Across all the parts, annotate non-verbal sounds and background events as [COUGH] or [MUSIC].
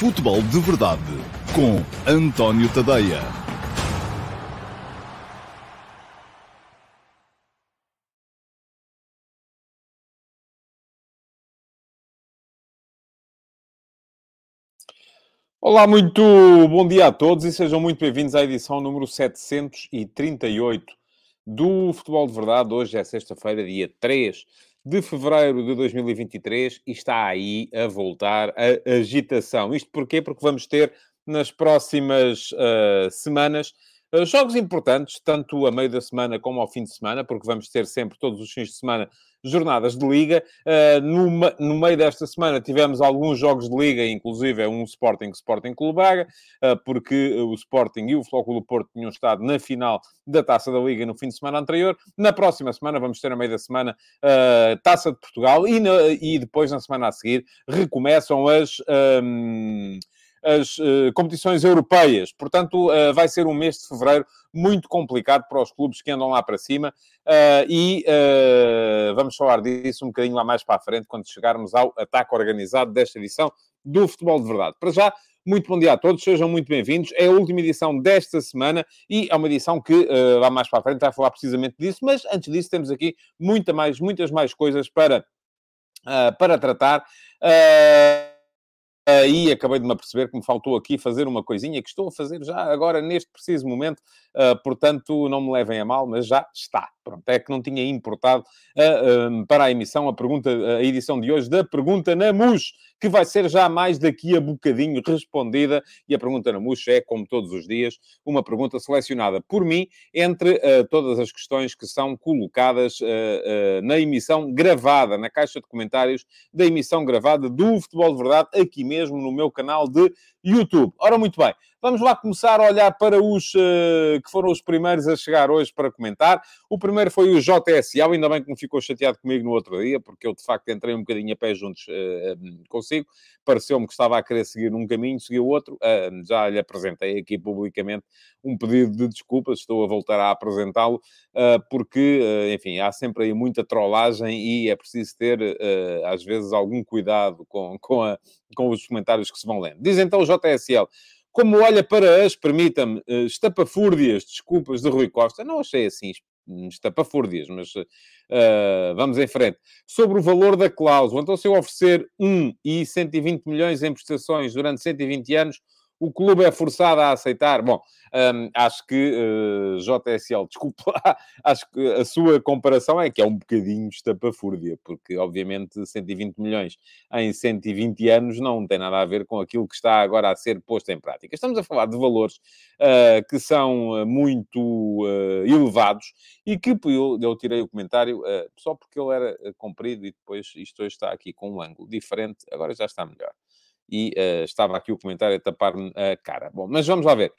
Futebol de Verdade com António Tadeia. Olá, muito bom dia a todos e sejam muito bem-vindos à edição número 738 do Futebol de Verdade. Hoje é sexta-feira, dia 3 de fevereiro de 2023 e está aí a voltar a agitação. Isto porquê? Porque vamos ter nas próximas uh, semanas jogos importantes, tanto a meio da semana como ao fim de semana, porque vamos ter sempre, todos os fins de semana, jornadas de Liga. Uh, no, meio desta semana tivemos alguns jogos de Liga, inclusive um Sporting Sporting Clube Braga, uh, porque o Sporting e o Flóculo Porto tinham estado na final da Taça da Liga no fim de semana anterior. Na próxima semana vamos ter, no meio da semana, Taça de Portugal e, e, depois, na semana a seguir, recomeçam as... Um, as uh, competições europeias. Portanto, uh, vai ser um mês de fevereiro muito complicado para os clubes que andam lá para cima uh, e vamos falar disso um bocadinho lá mais para a frente, quando chegarmos ao ataque organizado desta edição do Futebol de Verdade. Para já, muito bom dia a todos, sejam muito bem-vindos. É a última edição desta semana e é uma edição que lá mais para a frente vai falar precisamente disso, mas antes disso temos aqui muita mais, muitas mais coisas para, para tratar. E acabei de me aperceber que me faltou aqui fazer uma coisinha que estou a fazer já agora, neste preciso momento. Uh, portanto, não me levem a mal, mas já está. Pronto, é que não tinha importado uh, para a emissão a pergunta, a edição de hoje da pergunta na MUS, que vai ser já mais daqui a bocadinho respondida. E a pergunta na MUS é, como todos os dias, uma pergunta selecionada por mim entre uh, todas as questões que são colocadas na emissão gravada, na caixa de comentários da emissão gravada do Futebol de Verdade, aqui mesmo no meu canal de YouTube. Ora, muito bem, vamos lá começar a olhar para os uh, que foram os primeiros a chegar hoje para comentar. O primeiro foi o JSL, ainda bem que não ficou chateado comigo no outro dia, porque eu de facto entrei um bocadinho a pé juntos uh, consigo. Pareceu-me que estava a querer seguir um caminho, seguiu outro. Uh, já lhe apresentei aqui publicamente um pedido de desculpas, estou a voltar a apresentá-lo, porque, enfim, há sempre aí muita trollagem e é preciso ter, às vezes, algum cuidado com, com, a, com os comentários que se vão lendo. Diz então o JSL. Como olha para as, permita-me, eh, estapafúrdias, desculpas de Rui Costa, não achei assim estapafúrdias, mas uh, vamos em frente. Sobre o valor da cláusula, então se eu oferecer 1 e 120 milhões em prestações durante 120 anos, o clube é forçado a aceitar. Bom, um, acho que uh, JSL, [LAUGHS] desculpa lá, acho que a sua comparação é que é um bocadinho estapafúrdia, porque obviamente 120 milhões em 120 anos não tem nada a ver com aquilo que está agora a ser posto em prática. Estamos a falar de valores uh, que são muito uh, elevados e que eu, eu tirei o comentário só porque ele era comprido e depois isto hoje está aqui com um ângulo diferente, agora já está melhor e uh, estava aqui o comentário a tapar-me a cara. Bom, mas vamos lá ver.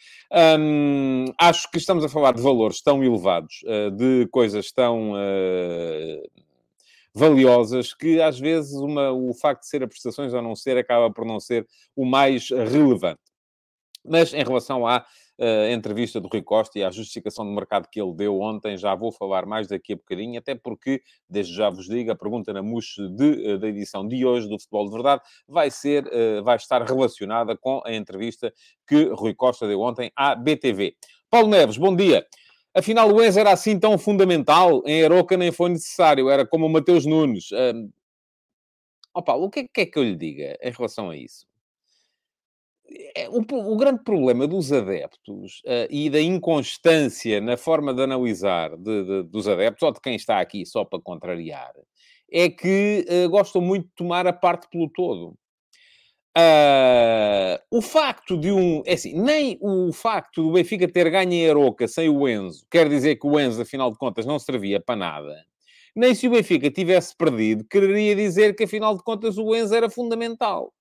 Um, acho que estamos a falar de valores tão elevados, uh, de coisas tão uh, valiosas, que às vezes uma, o facto de ser a prestações ou não ser acaba por não ser o mais relevante. Mas em relação à a entrevista do Rui Costa e a justificação de mercado que ele deu ontem, já vou falar mais daqui a bocadinho, até porque, desde já vos digo, a pergunta na MUS de, eh, da edição de hoje do Futebol de Verdade vai ser, eh, vai estar relacionada com a entrevista que Rui Costa deu ontem à BTV. Paulo Neves, bom dia. Afinal, o Enzo era assim tão fundamental? Em Aroca nem foi necessário, era como o Mateus Nunes. Oh, Paulo, o é, que é que eu lhe diga em relação a isso? É, o, o, grande problema dos adeptos uh, e da inconstância na forma de analisar de, de, dos adeptos, ou de quem está aqui só para contrariar, é que uh, gostam muito de tomar a parte pelo todo. Uh, o facto de um. É assim, nem o facto do Benfica ter ganho em Aroca sem o Enzo quer dizer que o Enzo, afinal de contas, não servia para nada. Nem se o Benfica tivesse perdido, quereria dizer que, afinal de contas, o Enzo era fundamental.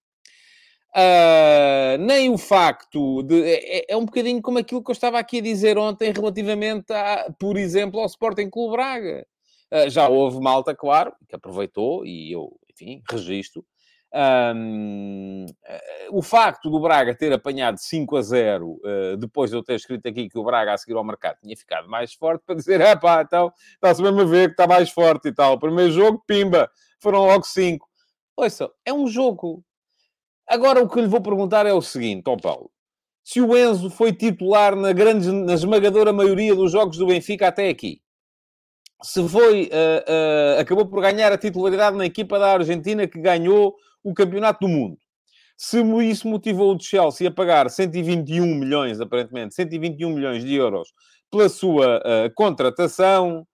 Uh, nem o facto de. É, é, é, um bocadinho como aquilo que eu estava aqui a dizer ontem relativamente, a, por exemplo, ao Sporting Clube Braga. Uh, já houve malta, claro, que aproveitou e eu, enfim, registro. Um, uh, o facto do Braga ter apanhado 5 a 0, depois de eu ter escrito aqui que o Braga a seguir ao mercado tinha ficado mais forte, para [LAUGHS] dizer, é pá, então está-se mesmo a ver que está mais forte e tal. Primeiro jogo, pimba, foram logo 5. Ouça, é um jogo Agora, o que lhe vou perguntar é o seguinte, ó Paulo. Se o Enzo foi titular na, grande, na esmagadora maioria dos jogos do Benfica até aqui, se foi, uh, uh, acabou por ganhar a titularidade na equipa da Argentina que ganhou o Campeonato do Mundo. Se isso motivou o Chelsea a pagar 121 milhões, aparentemente, 121 milhões de euros pela sua uh, contratação,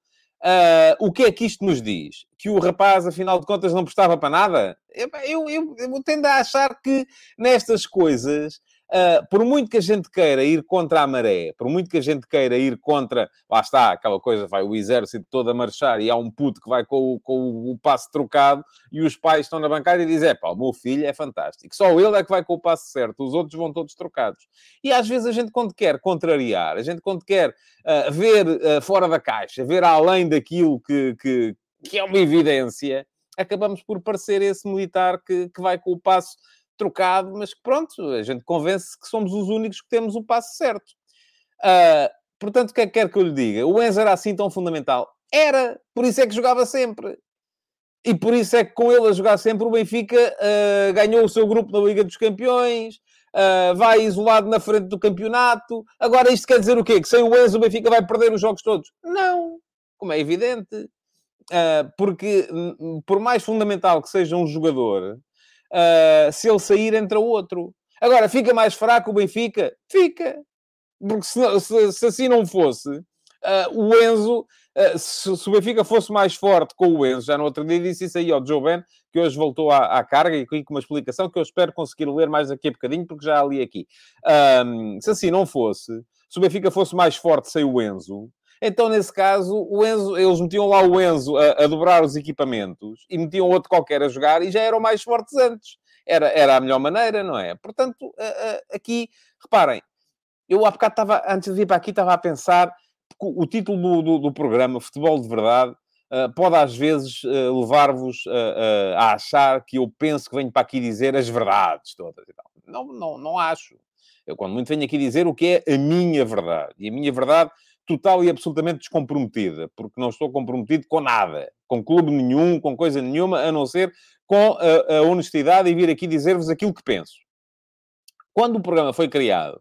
o que é que isto nos diz? Que o rapaz, afinal de contas, não prestava para nada? Eu, eu, eu, eu tendo a achar que nestas coisas Uh, por muito que a gente queira ir contra a maré, por muito que a gente queira ir contra, lá está, aquela coisa, vai o exército todo a marchar e há um puto que vai com o, com o passo trocado e os pais estão na bancada e dizem, é pá, o meu filho é fantástico. Só ele é que vai com o passo certo, os outros vão todos trocados. E às vezes a gente quando quer contrariar, a gente quando quer uh, ver uh, fora da caixa, ver além daquilo que, que, que é uma evidência, acabamos por parecer esse militar que, que vai com o passo trocado, mas que pronto, a gente convence que somos os únicos que temos o passo certo. Uh, portanto, o que é que quer que eu lhe diga? O Enzo era assim tão fundamental? Era, por isso é que jogava sempre. E por isso é que com ele a jogar sempre o Benfica uh, ganhou o seu grupo na Liga dos Campeões, uh, vai isolado na frente do campeonato. Agora isto quer dizer o quê? Que sem o Enzo o Benfica vai perder os jogos todos? Não, como é evidente. Porque por mais fundamental que seja um jogador, Uh, se ele sair, entra outro. Agora, fica mais fraco o Benfica? Fica. Porque se, se, se assim não fosse, uh, o Enzo, uh, se, se, o Benfica fosse mais forte com o Enzo, já no outro dia disse isso aí ao Joe Ben, que hoje voltou à, à carga e com uma explicação que eu espero conseguir ler mais daqui a bocadinho, porque já li aqui. se assim não fosse, se o Benfica fosse mais forte sem o Enzo, então, nesse caso, o Enzo, eles metiam lá o Enzo a, a, dobrar os equipamentos e metiam outro qualquer a jogar e já eram mais fortes antes. Era, era a melhor maneira, não é? Portanto, aqui, reparem, eu há bocado estava, antes de vir para aqui, estava a pensar, o título do, do, do programa, Futebol de Verdade, Uh, pode às vezes uh, levar-vos uh, a achar que eu penso que venho para aqui dizer as verdades todas e tal. Não, não, não acho. Eu, quando muito, venho aqui dizer o que é a minha verdade. E a minha verdade total e absolutamente descomprometida, porque não estou comprometido com nada, com clube nenhum, com coisa nenhuma, a não ser com a, a honestidade e vir aqui dizer-vos aquilo que penso. Quando o programa foi criado,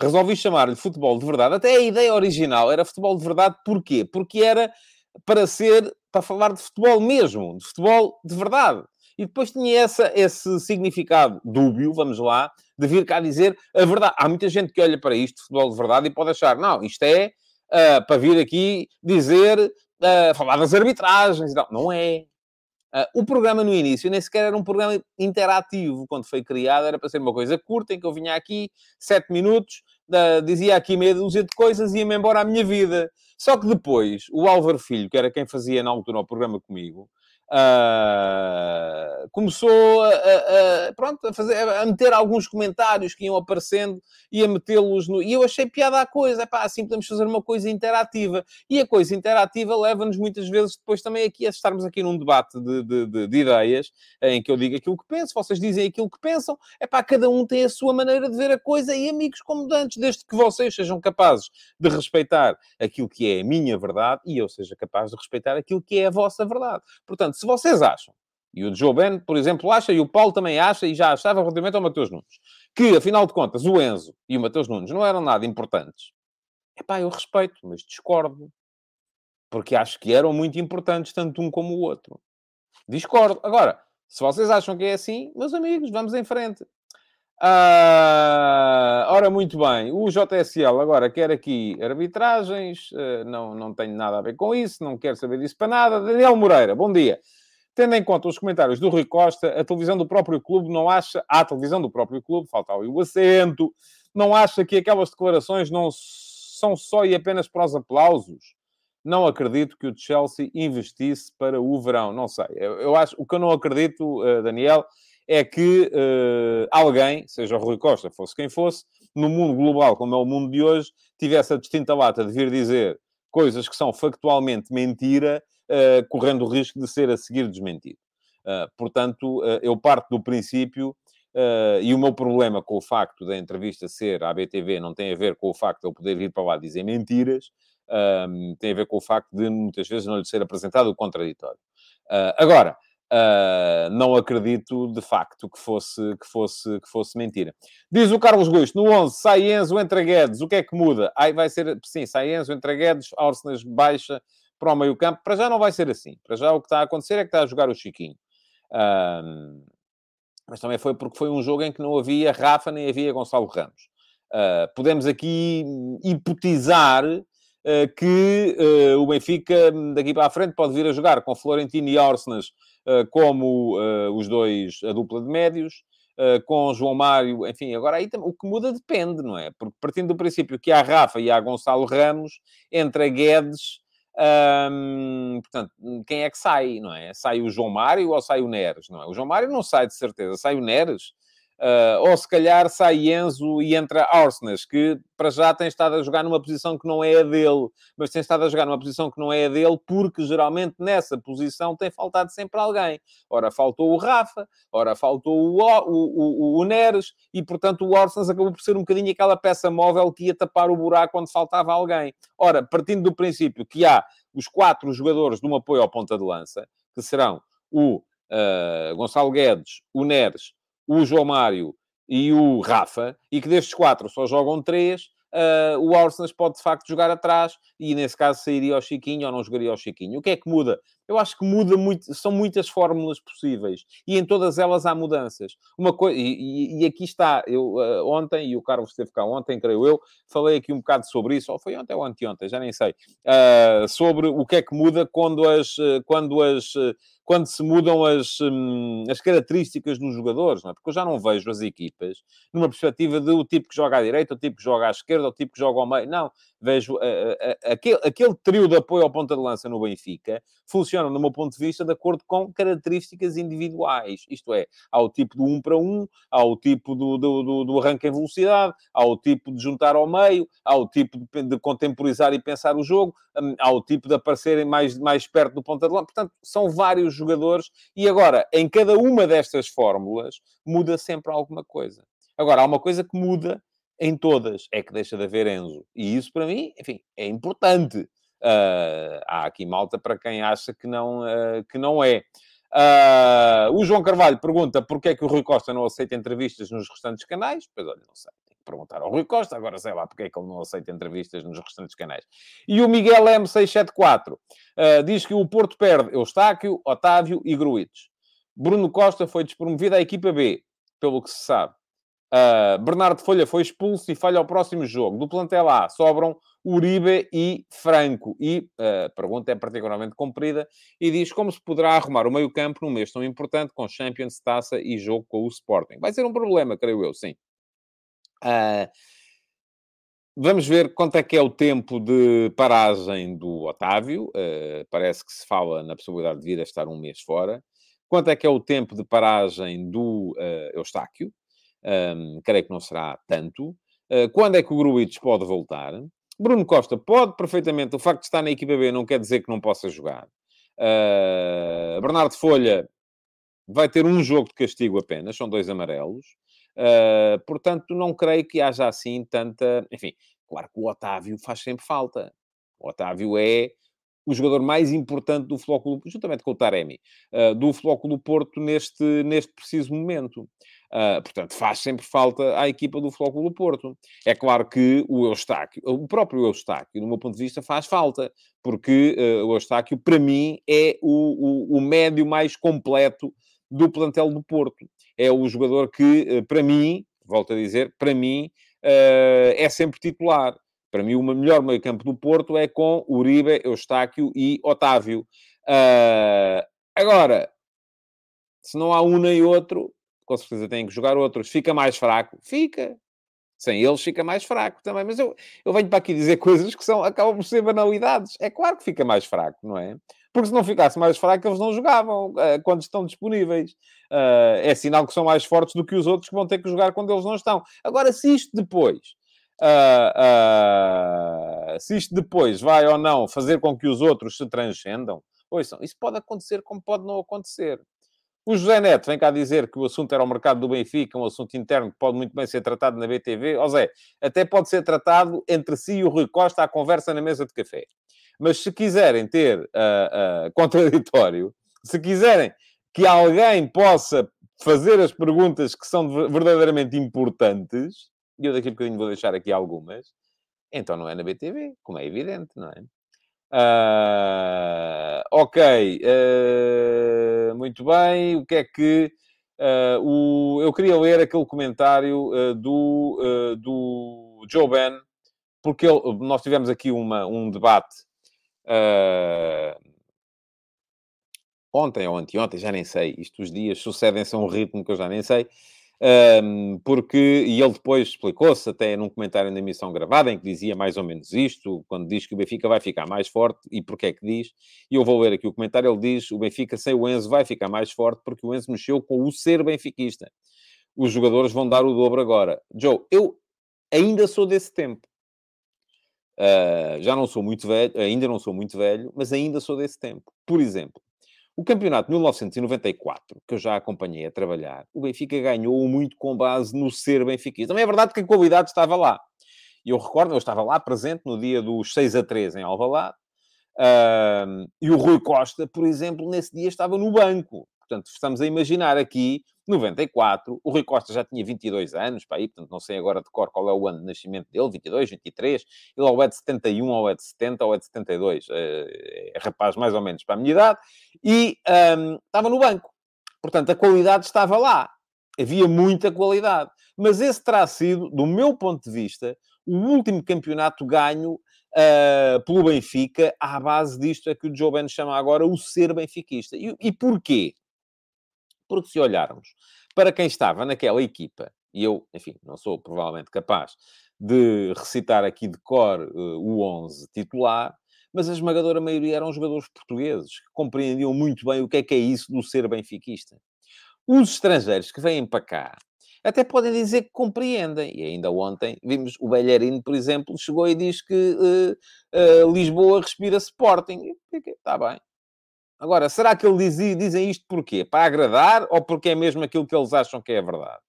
resolvi chamar-lhe futebol de verdade. Até a ideia original era futebol de verdade, porquê? Porque era para ser, para falar de futebol mesmo, de futebol de verdade. E depois tinha essa, esse significado dúbio, vamos lá, de vir cá dizer a verdade. Há muita gente que olha para isto, futebol de verdade, e pode achar, não, isto é uh, para vir aqui dizer, uh, falar das arbitragens e tal. Não é. Uh, o programa no início nem sequer era um programa interativo. Quando foi criado era para ser uma coisa curta, em que eu vinha aqui, sete minutos, dizia aqui meia dúzia de coisas e ia-me embora à minha vida. Só que depois, o Álvaro Filho, que era quem fazia na altura o programa comigo, Uh, começou a, a, a, pronto, a, fazer, a meter alguns comentários que iam aparecendo e a metê-los no... E eu achei piada a coisa. Epá, assim podemos fazer uma coisa interativa. E a coisa interativa leva-nos muitas vezes depois também aqui a estarmos aqui num debate de, de, de, de ideias em que eu digo aquilo que penso, vocês dizem aquilo que pensam. Epá, cada um tem a sua maneira de ver a coisa e amigos como dantes, desde que vocês sejam capazes de respeitar aquilo que é a minha verdade e eu seja capaz de respeitar aquilo que é a vossa verdade. Portanto, se vocês acham, e o Joe Ben, por exemplo, acha, e o Paulo também acha, e já achava relativamente ao Mateus Nunes, que, afinal de contas, o Enzo e o Mateus Nunes não eram nada importantes, epá, eu respeito, mas discordo. Porque acho que eram muito importantes, tanto um como o outro. Discordo. Agora, se vocês acham que é assim, meus amigos, vamos em frente. Ah, ora, muito bem. O JSL agora quer aqui arbitragens. Uh, não, não tenho nada a ver com isso. Não quero saber disso para nada. Daniel Moreira, bom dia. Tendo em conta os comentários do Rui Costa, a televisão do próprio clube não acha... A televisão do próprio clube, falta ali o acento, não acha que aquelas declarações não são só e apenas para os aplausos? Não acredito que o Chelsea investisse para o verão. Não sei. Eu, eu acho... O que eu não acredito, uh, Daniel é que uh, alguém, seja o Rui Costa, fosse quem fosse, no mundo global, como é o mundo de hoje, tivesse a distinta lata de vir dizer coisas que são factualmente mentira, uh, correndo o risco de ser a seguir desmentido. Uh, portanto, eu parto do princípio, e o meu problema com o facto da entrevista ser à BTV não tem a ver com o facto de eu poder vir para lá dizer mentiras, tem a ver com o facto de muitas vezes não lhe ser apresentado o contraditório. agora, Uh, não acredito, de facto, que fosse, que, fosse, que fosse mentira. Diz o Carlos Gusto, no 11, sai Enzo, entra Guedes, o que é que muda? Aí vai ser, sim, sai Enzo, entra Guedes, Arsenal baixa para o meio campo. Para já não vai ser assim. Para já o que está a acontecer é que está a jogar o Chiquinho. Uh, mas também foi porque foi um jogo em que não havia Rafa nem havia Gonçalo Ramos. Uh, podemos aqui hipotizar uh, que o Benfica daqui para a frente pode vir a jogar com Florentino e Orsnas como os dois, a dupla de médios, com João Mário, enfim, agora aí o que muda depende, não é? Porque partindo do princípio que há Rafa e há Gonçalo Ramos, entre a Guedes portanto, quem é que sai, não é? Sai o João Mário ou sai o Neres, não é? O João Mário não sai de certeza, sai o Neres. Uh, ou se calhar sai Enzo e entra Arsenas, que para já tem estado a jogar numa posição que não é a dele, mas tem estado a jogar numa posição que não é a dele, porque geralmente nessa posição tem faltado sempre alguém. Ora, faltou o Rafa, ora, faltou o, o, o, o Neres, e portanto o Arsenas acabou por ser um bocadinho aquela peça móvel que ia tapar o buraco quando faltava alguém. Ora, partindo do princípio que há os quatro jogadores de um apoio ao ponta de lança, que serão o uh, Gonçalo Guedes, o Neres, o João Mário e o Rafa, e que destes quatro só jogam três, uh, o Arsenal pode de facto jogar atrás e nesse caso sairia ao Chiquinho ou não jogaria ao Chiquinho. O que é que muda? Eu acho que muda muito, são muitas fórmulas possíveis e em todas elas há mudanças. Uma coisa, e, e, aqui está, eu uh, ontem, e o Carlos esteve cá ontem, creio eu, falei aqui um bocado sobre isso, ou foi ontem ou anteontem, já nem sei, uh, sobre o que é que muda quando as, quando as quando se mudam as, hum, as características dos jogadores, não é? Porque eu já não vejo as equipas numa perspectiva de o tipo que joga à direita, o tipo que joga à esquerda, o tipo que joga ao meio. Não, vejo uh, aquele, aquele trio de apoio ao ponta de lança no Benfica funciona, no meu ponto de vista, de acordo com características individuais. Isto é, há o tipo do um para um, há o tipo do, do, do, do arranque em velocidade, há o tipo de juntar ao meio, há o tipo de, de contemporizar e pensar o jogo, um, há o tipo de aparecerem mais, mais perto do ponta de lança. Portanto, são vários jogadores e agora, em cada uma destas fórmulas, muda sempre alguma coisa. Agora, há uma coisa que muda em todas, é que deixa de haver Enzo. E isso, para mim, enfim, é importante. Uh, há aqui malta para quem acha que não, uh, que não é. Uh, o João Carvalho pergunta porquê é que o Rui Costa não aceita entrevistas nos restantes canais. Pois olha, não sei. Tem que perguntar ao Rui Costa. Agora sei lá porque é que ele não aceita entrevistas nos restantes canais. E o Miguel M674 diz que o Porto perde Eustáquio, Otávio e Gruites. Bruno Costa foi despromovido à equipa B, pelo que se sabe. Uh, Bernardo Folha foi expulso e falha ao próximo jogo. Do plantel A sobram Uribe e Franco. E uh, a pergunta é particularmente comprida e diz como se poderá arrumar o meio-campo num mês tão importante com Champions, Taça e jogo com o Sporting. Vai ser um problema, creio eu, sim. Uh, vamos ver quanto é que é o tempo de paragem do Otávio. Parece que se fala na possibilidade de vir a estar um mês fora. Quanto é que é o tempo de paragem do Eustáquio? Um, creio que não será tanto. Uh, quando é que o Gruites pode voltar? Bruno Costa pode perfeitamente. O facto de estar na equipa B não quer dizer que não possa jogar. Uh, Bernardo Folha vai ter um jogo de castigo apenas, são dois amarelos. Uh, portanto, não creio que haja assim tanta. Enfim, claro que o Otávio faz sempre falta. O Otávio é o jogador mais importante do Flóculo, juntamente com o Taremi, uh, do Flóculo Porto neste, neste preciso momento. Uh, portanto, faz sempre falta à equipa do Flóculo Porto. É claro que o Eustáquio, o próprio Eustáquio, do meu ponto de vista, faz falta, porque uh, o Eustáquio, para mim, é o, o, o médio mais completo do plantel do Porto. É o jogador que, uh, para mim, volto a dizer, para mim, é sempre titular. Para mim, o melhor meio-campo do Porto é com Uribe, Eustáquio e Otávio. agora, se não há um nem outro, com certeza têm que jogar outros. Fica mais fraco? Fica. Sem eles fica mais fraco também. Mas eu, eu venho para aqui dizer [LAUGHS] coisas que são, acabam por ser banalidades. É claro que fica mais fraco, não é? Porque se não ficasse mais fraco, eles não jogavam uh, quando estão disponíveis. Uh, é sinal que são mais fortes do que os outros que vão ter que jogar quando eles não estão. Agora, se isto depois... Uh, se isto depois vai ou não fazer com que os outros se transcendam, ouçam, isso pode acontecer como pode não acontecer. O José Neto vem cá dizer que o assunto era o mercado do Benfica, um assunto interno que pode muito bem ser tratado na BTV. Ó Zé, até pode ser tratado entre si e o Rui Costa à conversa na mesa de café. Mas se quiserem ter uh, uh, contraditório, se quiserem que alguém possa fazer as perguntas que são verdadeiramente importantes, e eu daqui a bocadinho vou deixar aqui algumas, então não é na BTV, como é evidente, não é? Uh, ok, uh, muito bem. O que é que. Uh, o, eu queria ler aquele comentário do, do Joe Ben, porque ele, nós tivemos aqui uma, um debate ontem ou anteontem, já nem sei. Isto os dias sucedem-se a um ritmo que eu já nem sei. Porque, e ele depois explicou-se até num comentário na emissão gravada, em que dizia mais ou menos isto, quando diz que o Benfica vai ficar mais forte, e porquê é que diz? E eu vou ler aqui o comentário, ele diz, o Benfica sem o Enzo vai ficar mais forte, porque o Enzo mexeu com o ser benfiquista. Os jogadores vão dar o dobro agora. Joe, eu ainda sou desse tempo. Uh, já não sou muito velho, ainda não sou muito velho, mas ainda sou desse tempo. Por exemplo, o campeonato de 1994, que eu já acompanhei a trabalhar, o Benfica ganhou muito com base no ser benfiquista. Também é verdade que a qualidade estava lá. E eu recordo, eu estava lá presente no dia dos 6 a 3 em Alvalade, uh, e o Rui Costa, por exemplo, nesse dia estava no banco. Portanto, estamos a imaginar aqui 94, o Rui Costa já tinha 22 anos, para aí, portanto não sei agora de cor qual é o ano de nascimento dele, 22, 23, ele ou é de 71, ou é de 70, ou é de 72, é, é rapaz mais ou menos para a minha idade, e um, estava no banco. Portanto, a qualidade estava lá. Havia muita qualidade. Mas esse terá sido, do meu ponto de vista, o último campeonato ganho uh, pelo Benfica à base disto é que o Joe Ben chama agora o ser benfiquista. E, e porquê? Porque se olharmos para quem estava naquela equipa, e eu, enfim, não sou provavelmente capaz de recitar aqui de cor uh, o 11 titular, mas a esmagadora maioria eram jogadores portugueses que compreendiam muito bem o que é que é isso do ser benfiquista. Os estrangeiros que vêm para cá até podem dizer que compreendem. E ainda ontem vimos o Belharino, por exemplo, chegou e diz que uh, uh, Lisboa respira Sporting. Está bem. Agora, será que eles dizem isto porquê? Para agradar ou porque é mesmo aquilo que eles acham que é verdade?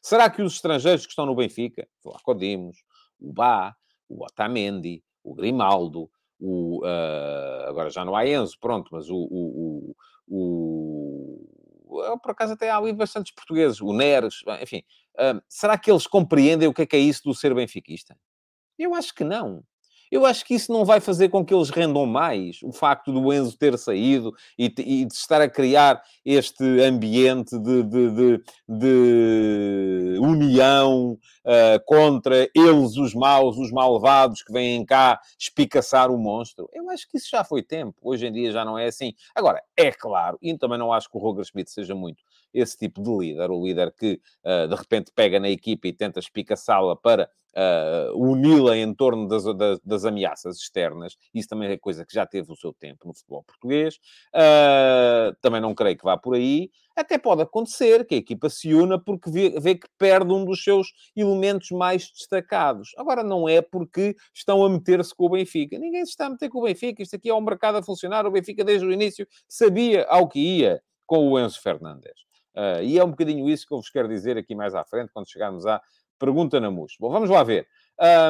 Será que os estrangeiros que estão no Benfica, o Acodimos, o Bá, o Otamendi, o Grimaldo, o, uh, agora já não há Enzo, pronto, mas o, o, o, o por acaso até há ali bastantes portugueses, o Neres, enfim, uh, será que eles compreendem o que é que é isso do ser benfiquista? Eu acho que não. Eu acho que isso não vai fazer com que eles rendam mais, o facto do Enzo ter saído e, e de estar a criar este ambiente de, de, de, de união uh, contra eles, os maus, os malvados que vêm cá espicaçar o monstro. Eu acho que isso já foi tempo. Hoje em dia já não é assim. Agora, é claro, e também não acho que o Roger Schmidt seja muito esse tipo de líder, o líder que uh, de repente pega na equipa e tenta espicaçá-la para uh, uni-la em torno das, das, das, ameaças externas. Isso também é coisa que já teve o seu tempo no futebol português. Uh, também não creio que vá por aí. Até pode acontecer que a equipa se una porque vê, vê, que perde um dos seus elementos mais destacados. Agora, não é porque estão a meter-se com o Benfica. Ninguém se está a meter com o Benfica. Isto aqui é um mercado a funcionar. O Benfica, desde o início, sabia ao que ia com o Enzo Fernandes. Uh, e é um bocadinho isso que eu vos quero dizer aqui mais à frente, quando chegarmos à Pergunta na MUS. Bom, vamos lá ver.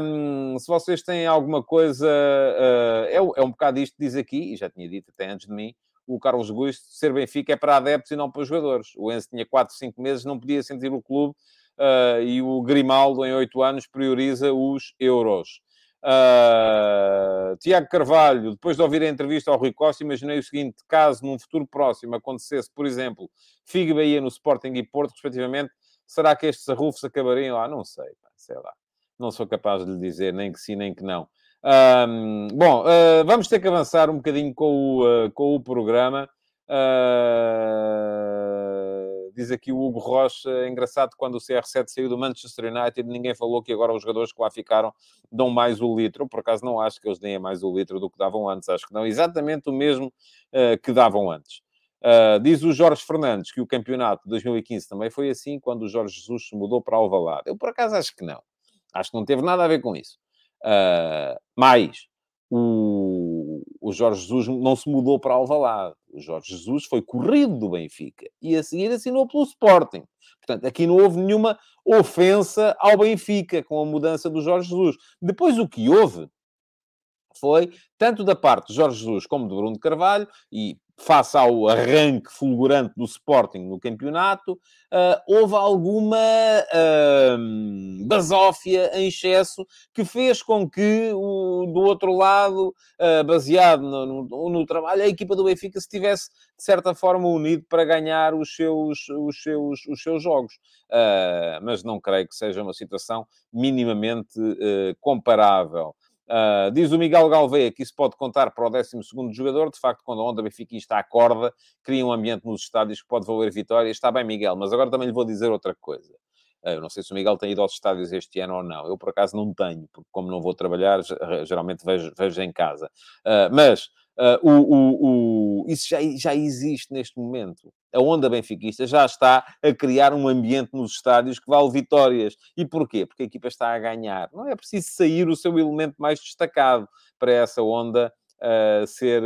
Um, se vocês têm alguma coisa... Uh, é, é um bocado isto que diz aqui, e já tinha dito até antes de mim, o Carlos Gusto, ser Benfica é para adeptos e não para jogadores. O Enzo tinha 4, 5 meses, não podia sentir o clube, uh, e o Grimaldo, em 8 anos, prioriza os euros. Uh, Tiago Carvalho, depois de ouvir a entrevista ao Rui Costa, imaginei o seguinte: caso num futuro próximo acontecesse, por exemplo, Figa Bahia no Sporting e Porto, respectivamente, Será que estes arrufos acabariam lá? Não sei, sei lá. Não sou capaz de lhe dizer nem que sim, nem que não. Bom, uh, vamos ter que avançar um bocadinho com o, uh, com o programa. Uh, diz aqui o Hugo Rocha, é engraçado quando o CR7 saiu do Manchester United, ninguém falou que agora os jogadores que lá ficaram dão mais o litro. Por acaso, não acho que eles deem mais o litro do que davam antes. Acho que dão exatamente o mesmo uh, que davam antes. Uh, diz o Jorge Fernandes que o campeonato de 2015 também foi assim quando o Jorge Jesus se mudou para Alvalade. Eu, por acaso, acho que não. Acho que não teve nada a ver com isso. Uh, mas o, o Jorge Jesus não se mudou para Alvalade. O Jorge Jesus foi corrido do Benfica e a seguir assinou pelo Sporting. Portanto, aqui não houve nenhuma ofensa ao Benfica com a mudança do Jorge Jesus. Depois, o que houve foi, tanto da parte de Jorge Jesus como de Bruno Carvalho, e face ao arranque fulgurante do Sporting no campeonato, uh, houve alguma uh, basófia em excesso que fez com que, o, do outro lado, uh, baseado no, no, no, trabalho, a equipa do Benfica se tivesse, de certa forma, unido para ganhar os seus, os seus, os seus jogos. mas não creio que seja uma situação minimamente comparável. Uh, diz o Miguel Galveia que isso pode contar para o 12 jogador. De facto, quando a onda benfiquista acorda, cria um ambiente nos estádios que pode valer vitória. Está bem, Miguel, mas agora também lhe vou dizer outra coisa. Uh, eu não sei se o Miguel tem ido aos estádios este ano ou não. Eu, por acaso, não tenho, porque como não vou trabalhar, geralmente vejo, vejo em casa. Uh, mas Uh, o, o, o, isso já, já existe neste momento. A onda benfiquista já está a criar um ambiente nos estádios que vale vitórias. E porquê? Porque a equipa está a ganhar. Não é preciso sair o seu elemento mais destacado para essa onda uh, ser,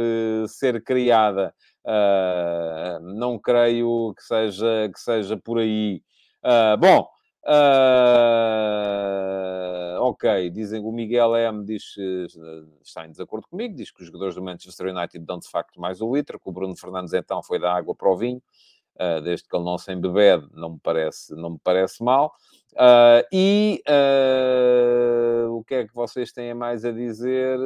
ser criada. Uh, não creio que seja, que seja por aí. bom, Uh, ok, dizem o Miguel M diz está em desacordo comigo, diz que os jogadores do Manchester United dão de facto mais o litro, que o Bruno Fernandes então foi da água para o vinho, uh, desde que ele não se embebede, não me parece, não me parece mal. Uh, e o que é que vocês têm mais a dizer?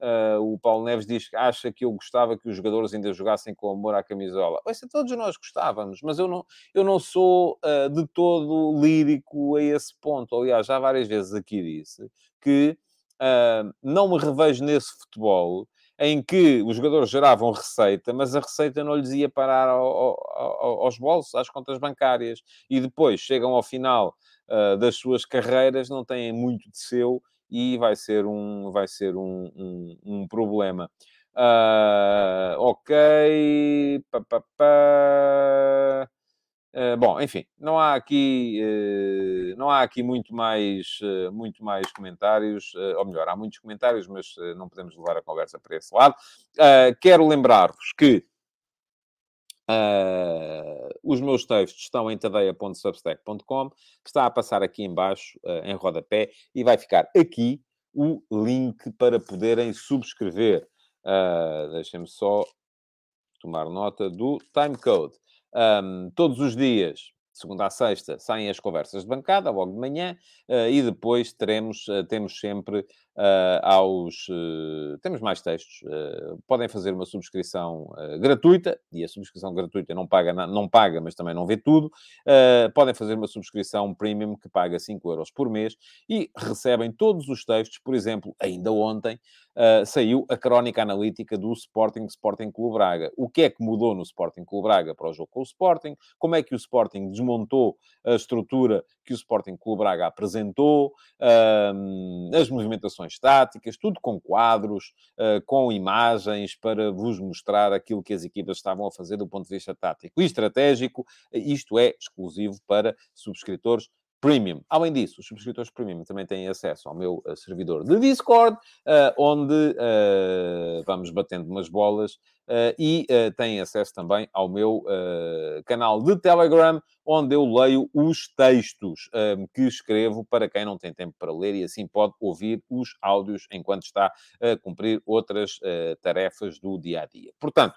Uh, o Paulo Neves diz que acha que eu gostava que os jogadores ainda jogassem com amor à camisola. Pois, todos nós gostávamos, mas eu não, eu não sou uh, de todo lírico a esse ponto. Aliás, já várias vezes aqui disse que uh, não me revejo nesse futebol em que os jogadores geravam receita, mas a receita não lhes ia parar ao, ao, aos bolsos, às contas bancárias, e depois chegam ao final das suas carreiras, não têm muito de seu e vai ser um, vai ser um, um, um problema. Uh, ok. Pá, pá, pá. Uh, bom, enfim, não há aqui, uh, não há aqui muito mais, uh, muito mais comentários, ou melhor, há muitos comentários, mas não podemos levar a conversa para esse lado. quero lembrar-vos que Uh, os meus textos estão em tadeia.substack.com, está a passar aqui embaixo, uh, em rodapé, e vai ficar aqui o link para poderem subscrever. Uh, Deixem-me só tomar nota do timecode. Um, todos os dias segunda a sexta, saem as conversas de bancada, logo de manhã, uh, e depois teremos, temos sempre uh, aos... temos mais textos. podem fazer uma subscrição gratuita, e a subscrição gratuita não paga, não paga, mas também não vê tudo. podem fazer uma subscrição premium que paga 5 euros por mês e recebem todos os textos. Por exemplo, ainda ontem, uh, saiu a crónica analítica do Sporting Sporting Clube Braga. O que é que mudou no Sporting Clube Braga para o jogo com o Sporting? Como é que o Sporting desmontou a estrutura que o Sporting Clube Braga apresentou? Uh, as movimentações táticas, tudo com quadros, uh, com imagens para vos mostrar aquilo que as equipas estavam a fazer do ponto de vista tático e estratégico. Isto é exclusivo para subscritores Premium. Além disso, os subscritores Premium também têm acesso ao meu uh, servidor de Discord, uh, onde vamos batendo umas bolas e têm acesso também ao meu canal de Telegram, onde eu leio os textos que escrevo para quem não tem tempo para ler e assim pode ouvir os áudios enquanto está a cumprir outras tarefas do dia a dia. Portanto,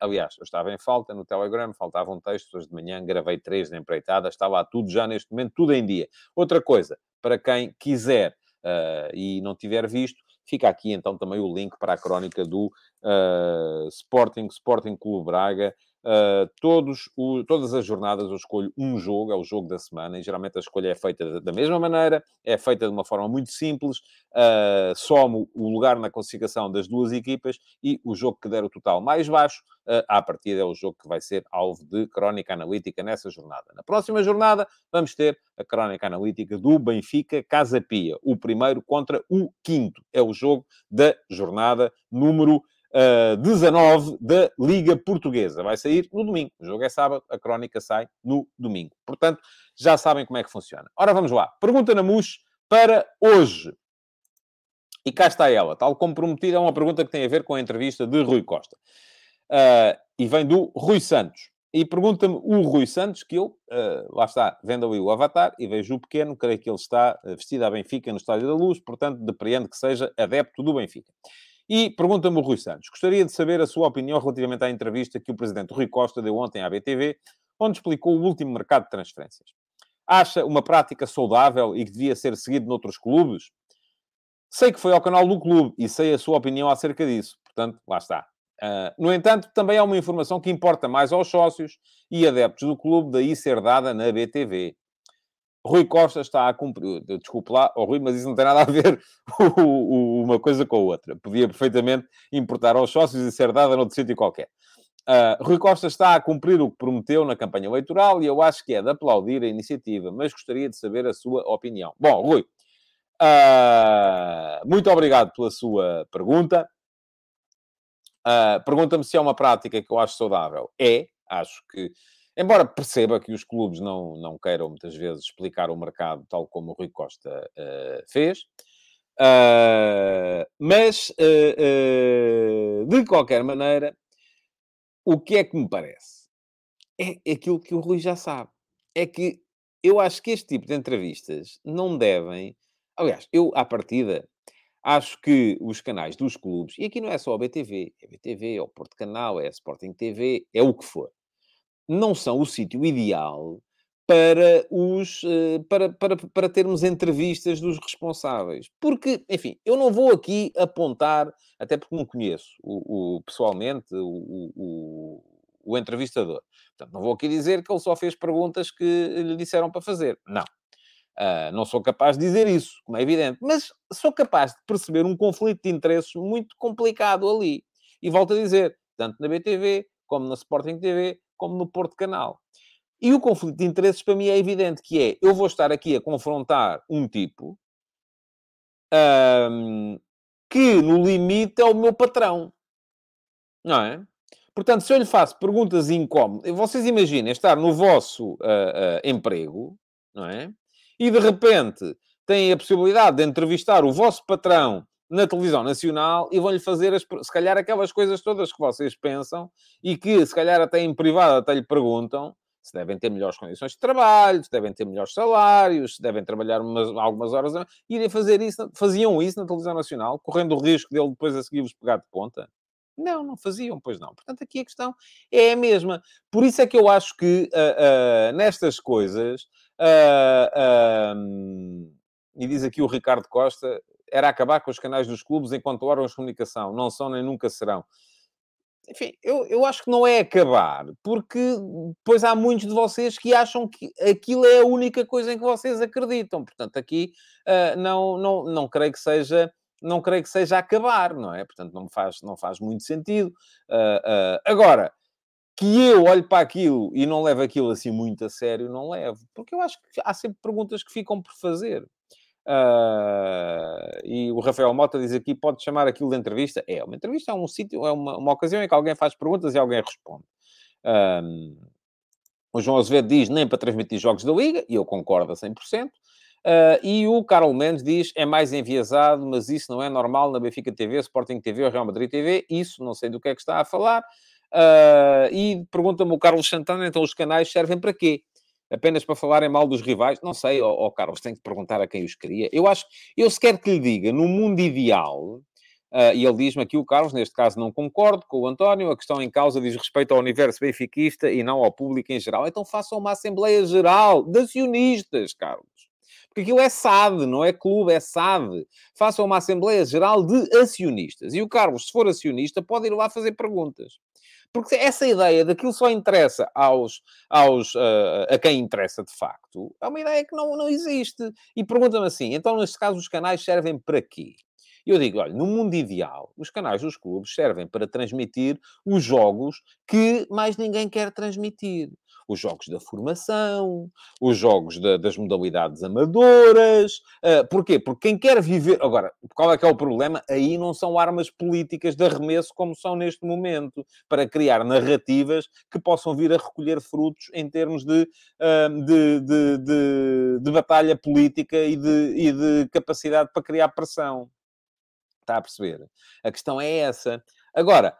aliás, eu estava em falta no Telegram, faltavam textos hoje de manhã, gravei três na empreitada, está lá tudo já neste momento, tudo em dia. Outra coisa, para quem quiser uh, e não tiver visto, fica aqui então também o link para a crónica do uh, Sporting, Sporting Clube Braga, Uh, todos o, todas as jornadas eu escolho um jogo, é o jogo da semana, e geralmente a escolha é feita da mesma maneira, é feita de uma forma muito simples, uh, somo o lugar na classificação das duas equipas e o jogo que der o total mais baixo, uh, à partida é o jogo que vai ser alvo de crónica analítica nessa jornada. Na próxima jornada vamos ter a crónica analítica do Benfica Casa Pia, o primeiro contra o quinto. É o jogo da jornada número uh, 19 da Liga Portuguesa. Vai sair no domingo. O jogo é sábado, a crónica sai no domingo. Portanto, já sabem como é que funciona. Ora, vamos lá. Pergunta na MUS para hoje. E cá está ela, tal como prometido, é uma pergunta que tem a ver com a entrevista de Rui Costa. Uh, e vem do Rui Santos. E pergunta-me o Rui Santos, que eu, uh, lá está, vendo ali o avatar e vejo o pequeno, creio que ele está vestido a Benfica no Estádio da Luz, portanto, depreendo que seja adepto do Benfica. E pergunta-me o Rui Santos. Gostaria de saber a sua opinião relativamente à entrevista que o presidente Rui Costa deu ontem à BTV, onde explicou o último mercado de transferências. Acha uma prática saudável e que devia ser seguido noutros clubes? Sei que foi ao canal do clube e sei a sua opinião acerca disso. Portanto, lá está. Uh, no entanto, também há uma informação que importa mais aos sócios e adeptos do clube, daí ser dada na BTV. Rui Costa está a cumprir. Desculpe lá, oh, Rui, mas isso não tem nada a ver [LAUGHS] uma coisa com a outra. Podia perfeitamente importar aos sócios e ser dada noutro sítio qualquer. Uh, Rui Costa está a cumprir o que prometeu na campanha eleitoral e eu acho que é de aplaudir a iniciativa, mas gostaria de saber a sua opinião. Bom, Rui, uh, muito obrigado pela sua pergunta. Uh, Pergunta-me se é uma prática que eu acho saudável. É, acho que, embora perceba que os clubes não, não queiram muitas vezes explicar o mercado tal como o Rui Costa fez, mas de qualquer maneira o que é que me parece? É aquilo que o Rui já sabe. É que eu acho que este tipo de entrevistas não devem. Aliás, eu, à partida, acho que os canais dos clubes, e aqui não é só a BTV, é a BTV, é o Porto Canal, é a Sporting TV, é o que for, não são o sítio ideal para, os, eh, para, para, para termos entrevistas dos responsáveis. Porque, enfim, eu não vou aqui apontar, até porque não conheço o, o pessoalmente o, o, o, entrevistador. Portanto, não vou aqui dizer que ele só fez perguntas que lhe disseram para fazer. Não. Uh, não sou capaz de dizer isso, como é evidente. Mas sou capaz de perceber um conflito de interesses muito complicado ali. E volto a dizer, tanto na BTV, como na Sporting TV, como no Porto Canal. E o conflito de interesses para mim é evidente, que é, eu vou estar aqui a confrontar um tipo um, que, no limite, é o meu patrão. Não é? Portanto, se eu lhe faço perguntas incómodas, vocês imaginem estar no vosso uh, uh, emprego, não é? E, de repente, têm a possibilidade de entrevistar o vosso patrão na televisão nacional e vão-lhe fazer, as, se calhar, aquelas coisas todas que vocês pensam e que, se calhar, até em privado até lhe perguntam, se devem ter melhores condições de trabalho, se devem ter melhores salários, se devem trabalhar umas, algumas horas. Irem fazer isso, faziam isso na televisão nacional, correndo o risco dele depois a seguir vos pegar de ponta? Não, não faziam, pois não. Portanto, aqui a questão é a mesma. Por isso é que eu acho que uh, uh, nestas coisas, uh, e diz aqui o Ricardo Costa, era acabar com os canais dos clubes enquanto órgãos de comunicação. Não são nem nunca serão enfim, eu, eu acho que não é acabar, porque depois há muitos de vocês que acham que aquilo é a única coisa em que vocês acreditam. Portanto, aqui uh, não, não, não creio que seja não creio que seja acabar, não é? Portanto, não faz, não faz muito sentido. Uh, uh, agora, que eu olho para aquilo e não levo aquilo assim muito a sério, não levo. Porque eu acho que há sempre perguntas que ficam por fazer. Uh, e o Rafael Mota diz aqui: pode chamar aquilo de entrevista? É, uma entrevista é um sítio, é uma, uma ocasião em que alguém faz perguntas e alguém responde. O João Azevedo diz: nem para transmitir jogos da Liga, e eu concordo a 100%. Uh, ah, e o Carol Mendes diz: é mais enviesado, mas isso não é normal na Benfica TV, Sporting TV ou Real Madrid TV. Isso não sei do que é que está a falar. Uh, e pergunta-me o Carlos Santana: então os canais servem para quê? Apenas para falarem mal dos rivais? Não sei, ó oh, Carlos, tem que perguntar a quem os queria. Eu acho, eu sequer que lhe diga, no mundo ideal, Uh, e ele diz-me aqui, o Carlos, neste caso não concordo com o António, a questão em causa diz respeito ao universo benfiquista e não ao público em geral. Então façam uma Assembleia Geral de acionistas, Carlos. Porque aquilo é SAD, não é clube, é SAD. Façam uma Assembleia Geral de acionistas. E o Carlos, se for acionista, pode ir lá fazer perguntas. Porque essa ideia daquilo só interessa aos, aos, uh, a quem interessa de facto, é uma ideia que não, não existe. E pergunta-me assim, então neste caso os canais servem para quê? Eu digo, olha, no mundo ideal, os canais dos clubes servem para transmitir os jogos que mais ninguém quer transmitir os jogos da formação, os jogos da, das modalidades amadoras. Uh, porquê? Porque quem quer viver. Agora, qual é que é o problema? Aí não são armas políticas de arremesso como são neste momento, para criar narrativas que possam vir a recolher frutos em termos de, uh, de, de, de, de, batalha política e de, e de capacidade para criar pressão. Está a perceber? A questão é essa. Agora,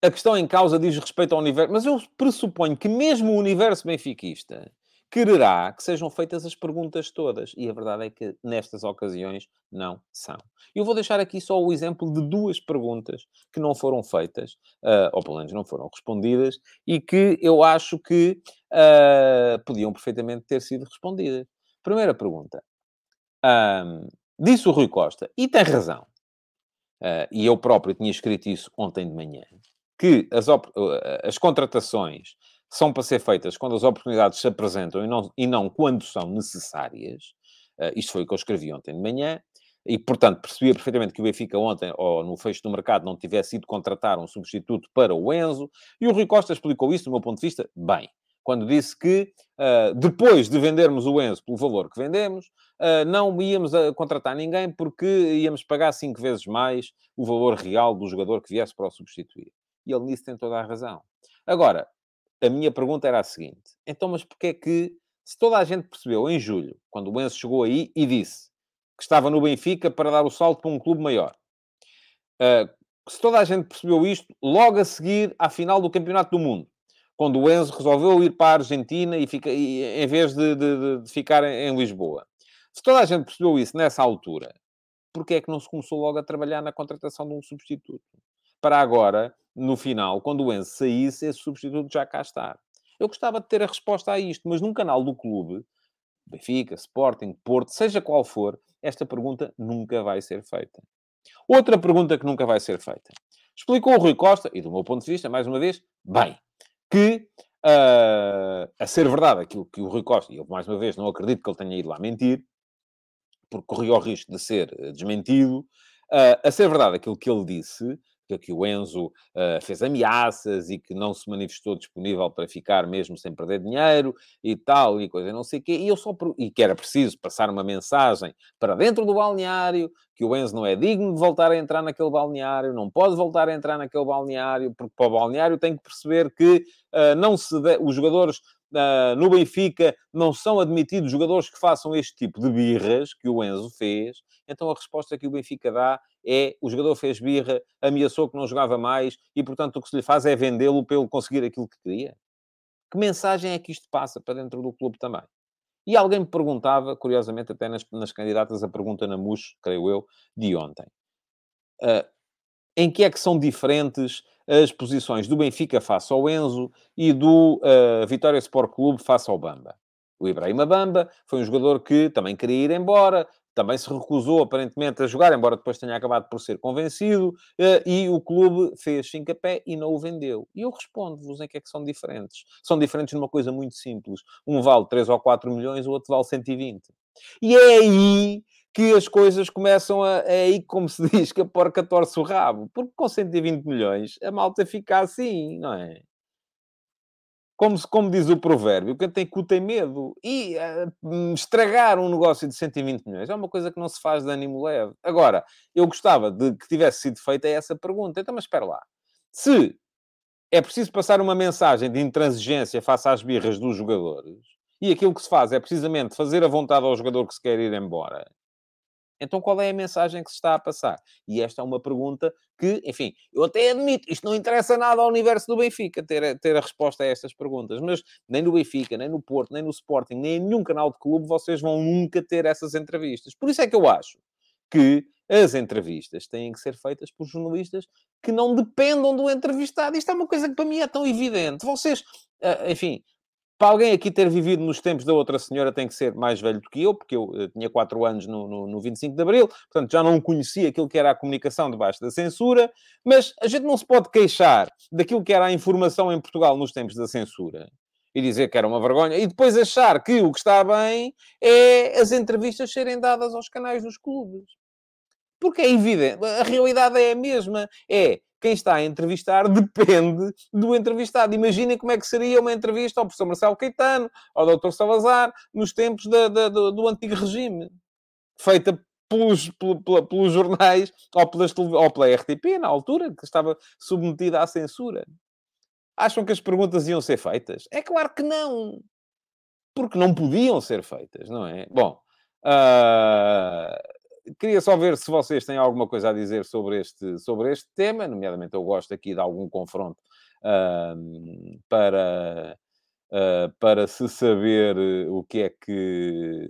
a questão em causa diz respeito ao universo, mas eu pressuponho que mesmo o universo benfiquista, quererá que sejam feitas as perguntas todas. E a verdade é que nestas ocasiões não são. Eu vou deixar aqui só o exemplo de duas perguntas que não foram feitas, uh, ou pelo menos não foram respondidas, e que eu acho que uh, podiam perfeitamente ter sido respondidas. Primeira pergunta. Um, disse o Rui Costa, e tem razão, uh, e eu próprio tinha escrito isso ontem de manhã, que as, as contratações são para ser feitas quando as oportunidades se apresentam e não, e não quando são necessárias. Uh, isto foi o que eu escrevi ontem de manhã. E, portanto, percebia perfeitamente que o Benfica ontem, ou no fecho do mercado, não tivesse ido contratar um substituto para o Enzo. E o Rui Costa explicou isso, do meu ponto de vista, bem. Quando disse que, uh, depois de vendermos o Enzo pelo valor que vendemos, uh, não íamos a contratar ninguém porque íamos pagar cinco vezes mais o valor real do jogador que viesse para o substituir. E ele nisso tem toda a razão. Agora, a minha pergunta era a seguinte: então, mas porquê é que, se toda a gente percebeu em julho, quando o Enzo chegou aí e disse que estava no Benfica para dar o salto para um clube maior, uh, se toda a gente percebeu isto, logo a seguir à final do Campeonato do Mundo, quando o Enzo resolveu ir para a Argentina e, fica, e em vez de, de, de, ficar em, Lisboa, se toda a gente percebeu isso nessa altura, porquê é que não se começou logo a trabalhar na contratação de um substituto? Para agora no final, quando o Enzo saísse, esse substituto já cá está. Eu gostava de ter a resposta a isto, mas num canal do clube, Benfica, Sporting, Porto, seja qual for, esta pergunta nunca vai ser feita. Outra pergunta que nunca vai ser feita. Explicou o Rui Costa, e do meu ponto de vista, mais uma vez, bem, que uh, a ser verdade aquilo que o Rui Costa, e eu mais uma vez não acredito que ele tenha ido lá mentir, porque corria o risco de ser eh, desmentido, uh, a ser verdade aquilo que ele disse, que o Enzo uh, fez ameaças e que não se manifestou disponível para ficar mesmo sem perder dinheiro e tal, e coisa não sei o quê. E, eu só, e que era preciso passar uma mensagem para dentro do balneário, que o Enzo não é digno de voltar a entrar naquele balneário, não pode voltar a entrar naquele balneário, porque para o balneário tem que perceber que uh, não se de... os jogadores uh, no Benfica não são admitidos jogadores que façam este tipo de birras que o Enzo fez, então a resposta que o Benfica dá é o jogador fez birra, ameaçou que não jogava mais e, portanto, o que se lhe faz é vendê-lo pelo conseguir aquilo que queria. Que mensagem é que isto passa para dentro do clube também? E alguém me perguntava, curiosamente, até nas, nas candidatas, a pergunta na MUS, creio eu, de ontem. Uh, em que é que são diferentes as posições do Benfica face ao Enzo e do uh, Vitória Sport Clube face ao Bamba? O Ibrahima Bamba foi um jogador que também queria ir embora, também se recusou aparentemente a jogar, embora depois tenha acabado por ser convencido, eh, e o clube fez pé e não o vendeu. E eu respondo-vos em que é que são diferentes. São diferentes numa coisa muito simples. Um vale 3 ou 4 milhões, o outro vale 120. E é aí que as coisas começam a... É aí, como se diz, que a porca torce o rabo. Porque com 120 milhões, a malta fica assim, não é? Como, como diz o provérbio, quem tem cu tem medo. E uh, estragar um negócio de 120 milhões é uma coisa que não se faz de ânimo leve. Agora, eu gostava de que tivesse sido feita essa pergunta. Então, mas espera lá. Se é preciso passar uma mensagem de intransigência face às birras dos jogadores, e aquilo que se faz é precisamente fazer a vontade ao jogador que se quer ir embora, então, qual é a mensagem que se está a passar? E esta é uma pergunta que, enfim, eu até admito, isto não interessa nada ao universo do Benfica, ter, ter a resposta a estas perguntas, mas nem no Benfica, nem no Porto, nem no Sporting, nem em nenhum canal de clube vocês vão nunca ter essas entrevistas. Por isso é que eu acho que as entrevistas têm que ser feitas por jornalistas que não dependam do entrevistado. Isto é uma coisa que para mim é tão evidente. Vocês, ah, enfim, para alguém aqui ter vivido nos tempos da outra senhora tem que ser mais velho do que eu, porque eu, eh, tinha 4 anos no, no, no, 25 de Abril, portanto já não conhecia aquilo que era a comunicação debaixo da censura, mas a gente não se pode queixar daquilo que era a informação em Portugal nos tempos da censura e dizer que era uma vergonha, e depois achar que o que está bem é as entrevistas serem dadas aos canais dos clubes. Porque é evidente, a realidade é a mesma. É, quem está a entrevistar [LAUGHS] depende do entrevistado. Imaginem como é que seria uma entrevista ao professor Marcelo Caetano, ao doutor Salazar, nos tempos da, da, do, do, antigo regime. Feita pelos, pelos, pelos jornais ou, pelas, ou pela RTP, na altura, que estava submetida à censura. Acham que as perguntas iam ser feitas? É claro que não. Porque não podiam ser feitas, não é? Bom, uh, queria só ver se vocês têm alguma coisa a dizer sobre este, sobre este tema, nomeadamente eu gosto aqui de algum confronto uh, para, uh, para se saber o que é que.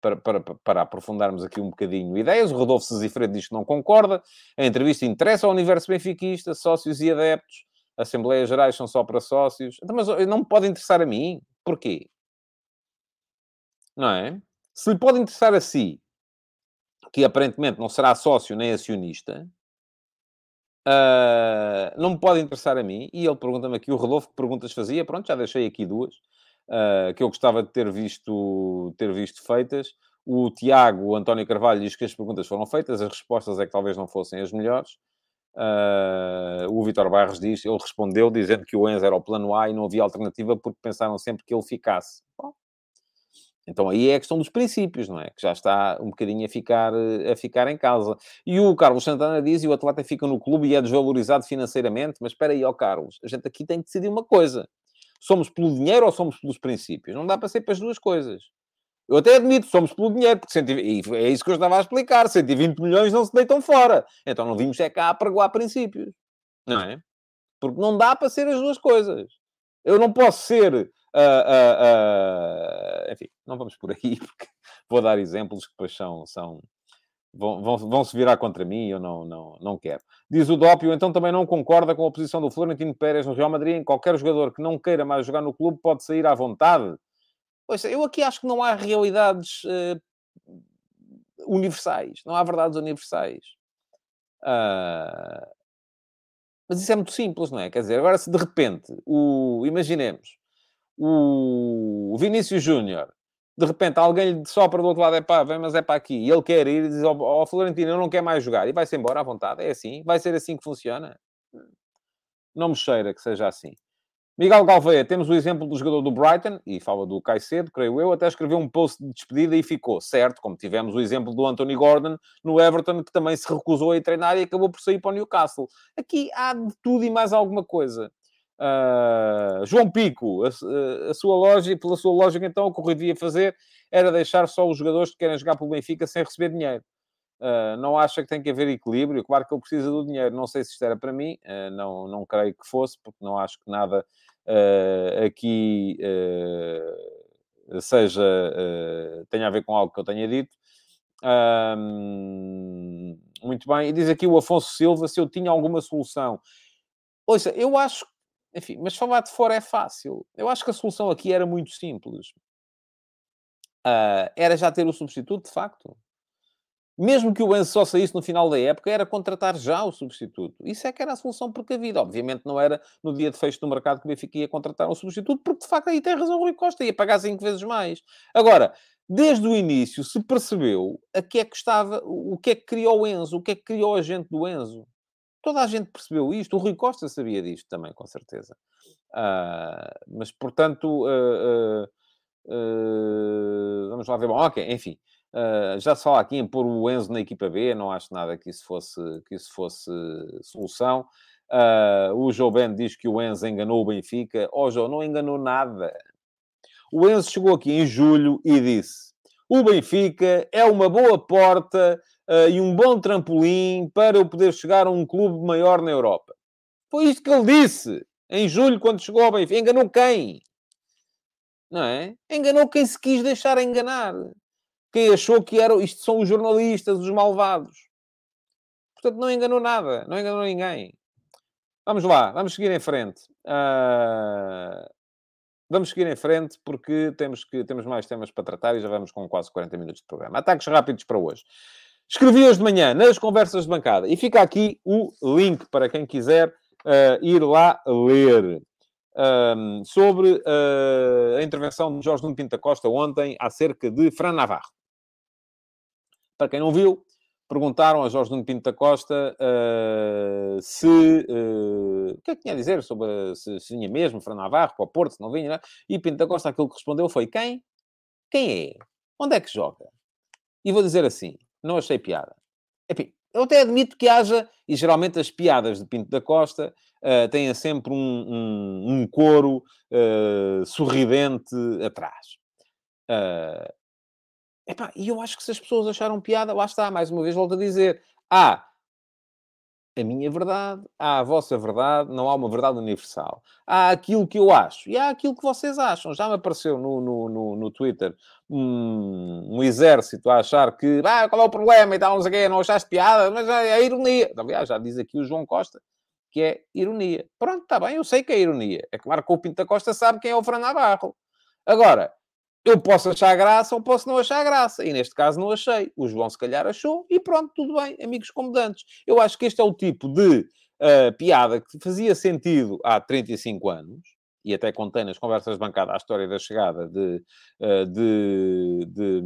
Para, para, para aprofundarmos aqui um bocadinho ideias. O Rodolfo Sesifredo diz que não concorda. A entrevista interessa ao universo benfiquista, sócios e adeptos. Assembleias Gerais são só para sócios. Então, mas não me pode interessar a mim. Porquê? Não é? Se lhe pode interessar a si, que aparentemente não será sócio nem acionista, uh, não me pode interessar a mim. E ele pergunta-me aqui, o Rodolfo, que perguntas fazia? Pronto, já deixei aqui duas, uh, que eu gostava de ter visto, ter visto feitas. O Tiago, o António Carvalho, diz que as perguntas foram feitas, as respostas é que talvez não fossem as melhores. Uh, o Vitor Barros diz, ele respondeu dizendo que o Enzo era o plano A e não havia alternativa porque pensaram sempre que ele ficasse. Bom, então aí é a questão dos princípios, não é? Que já está um bocadinho a ficar, a ficar em casa. E o Carlos Santana diz, e o atleta fica no clube e é desvalorizado financeiramente, mas espera aí, ó Carlos, a gente aqui tem que decidir uma coisa. Somos pelo dinheiro ou somos pelos princípios? Não dá para ser para as duas coisas. Eu até admito, somos pelo dinheiro, porque 120, e é isso que eu estava a explicar, 120 milhões não se deitam fora. Então não vimos é cá a pregoar princípios, não é? Porque não dá para ser as duas coisas. Eu não posso ser Uh, uh, enfim, não vamos por aí, [LAUGHS] porque vou dar exemplos que depois são, são, vão, vão, vão se virar contra mim eu não, não, não quero. Diz o Dópio, então também não concorda com a posição do Florentino Pérez no Real Madrid. Em qualquer jogador que não queira mais jogar no clube pode sair à vontade. Pois, eu aqui acho que não há realidades uh, universais, não há verdades universais. Uh, mas isso é muito simples, não é? Quer dizer, agora se de repente, o, imaginemos, o Vinícius Júnior, de repente alguém lhe sopra do outro lado, é pá, vem, mas é para aqui, e ele quer ir e diz ao, oh, Florentino, eu não quero mais jogar, e vai-se embora à vontade, é assim? Vai ser assim que funciona? Não me cheira que seja assim. Miguel Galveia, temos o exemplo do jogador do Brighton, e fala do Caicedo, creio eu, até escreveu um post de despedida e ficou, certo, como tivemos o exemplo do Anthony Gordon no Everton, que também se recusou a ir treinar e acabou por sair para o Newcastle. Aqui há de tudo e mais alguma coisa. Uh, João Pico, a, a, sua lógica, pela sua lógica, então, o que o devia fazer era deixar só os jogadores que querem jogar pelo Benfica sem receber dinheiro. Uh, não acha que tem que haver equilíbrio? Claro que ele precisa do dinheiro. Não sei se isto era para mim, uh, não, não creio que fosse, porque não acho que nada aqui seja tenha a ver com algo que eu tenha dito. muito bem. E diz aqui o Afonso Silva se eu tinha alguma solução. Ouça, eu acho enfim, mas falar de fora é fácil. Eu acho que a solução aqui era muito simples. Uh, era já ter o substituto, de facto. Mesmo que o Enzo só saísse no final da época, era contratar já o substituto. Isso é que era a solução precavida. Obviamente não era no dia de fecho do mercado que o Benfica ia contratar um substituto, porque de facto aí tem razão o Rui Costa, ia pagar cinco vezes mais. Agora, desde o início se percebeu a que é que estava, o que é que criou o Enzo, o que é que criou a gente do Enzo. Toda a gente percebeu isto. O Rui Costa sabia disto também, com certeza. Uh, mas, portanto, uh, uh, vamos lá ver. Bom, ok, enfim. já se fala aqui em pôr o Enzo na equipa B. Não acho nada que isso fosse, que isso fosse solução. o João Ben diz que o Enzo enganou o Benfica. Oh, João, não enganou nada. O Enzo chegou aqui em julho e disse: o Benfica é uma boa porta uh, e um bom trampolim para eu poder chegar a um clube maior na Europa. Foi isto que ele disse em julho, quando chegou ao Benfica. Enganou quem? Não é? Enganou quem se quis deixar enganar. Quem achou que era, isto são os jornalistas, os malvados. Portanto, não enganou nada. Não enganou ninguém. Vamos lá, vamos seguir em frente. Uh... Vamos seguir em frente porque temos, que, temos mais temas para tratar e já vamos com quase 40 minutos de programa. Ataques rápidos para hoje. Escrevi hoje de manhã nas conversas de bancada e fica aqui o link para quem quiser uh, ir lá ler. Um, sobre uh, a intervenção de Jorge Nuno Pinta Costa ontem acerca de Fran Navarro. Para quem não viu, perguntaram a Jorge Nuno Pinto da Costa uh, se uh, o que é que tinha a dizer sobre se, se vinha mesmo Fran Navarro para o Porto, se não vinha, não é? e Pinto da Costa aquilo que respondeu foi quem? Quem é? Onde é que joga? E vou dizer assim, não achei piada. Enfim, eu até admito que haja, e geralmente as piadas de Pinto da Costa uh, têm sempre um, um, um coro uh, sorridente atrás. Uh, epá, e eu acho que se as pessoas acharam piada, lá está, mais uma vez volto a dizer, há a minha verdade, há a vossa verdade, não há uma verdade universal. Há aquilo que eu acho e há aquilo que vocês acham. Já me apareceu no, no, no, no Twitter um, um, exército a achar que ah, qual é o problema e tal, não sei o quê, não achaste piada, mas é, é ironia. Aliás, já diz aqui o João Costa que é ironia. Pronto, está bem, eu sei que é ironia. É claro que o Pinto da Costa sabe quem é o Fran Navarro. Agora, eu posso achar graça ou posso não achar graça. E neste caso não achei. O João se calhar achou e pronto, tudo bem, amigos comodantes. Eu acho que este é o tipo de uh, piada que fazia sentido há 35 anos, e até contei nas conversas de bancada a história da chegada de, uh, de, de,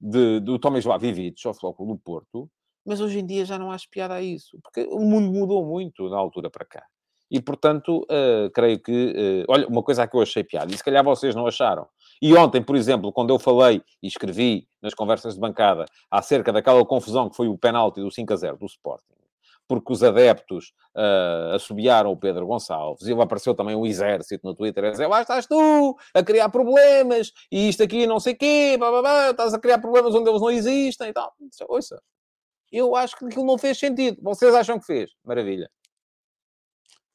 de, do Tomislav Ivic ao do Porto, mas hoje em dia já não acho piada a isso, porque o mundo mudou muito da altura para cá. E, portanto, uh, creio que... Uh, olha, uma coisa que eu achei piada, e se calhar vocês não acharam. E ontem, por exemplo, quando eu falei e escrevi nas conversas de bancada acerca daquela confusão que foi o penalti do 5 a 0 do Sporting, porque os adeptos uh, assobiaram o Pedro Gonçalves, e apareceu também um exército no Twitter a dizer, lá estás tu, a criar problemas, e isto aqui não sei quê, blá, blá, blá, estás a criar problemas onde eles não existem e tal. Ouça, eu acho que aquilo não fez sentido. Vocês acham que fez? Maravilha.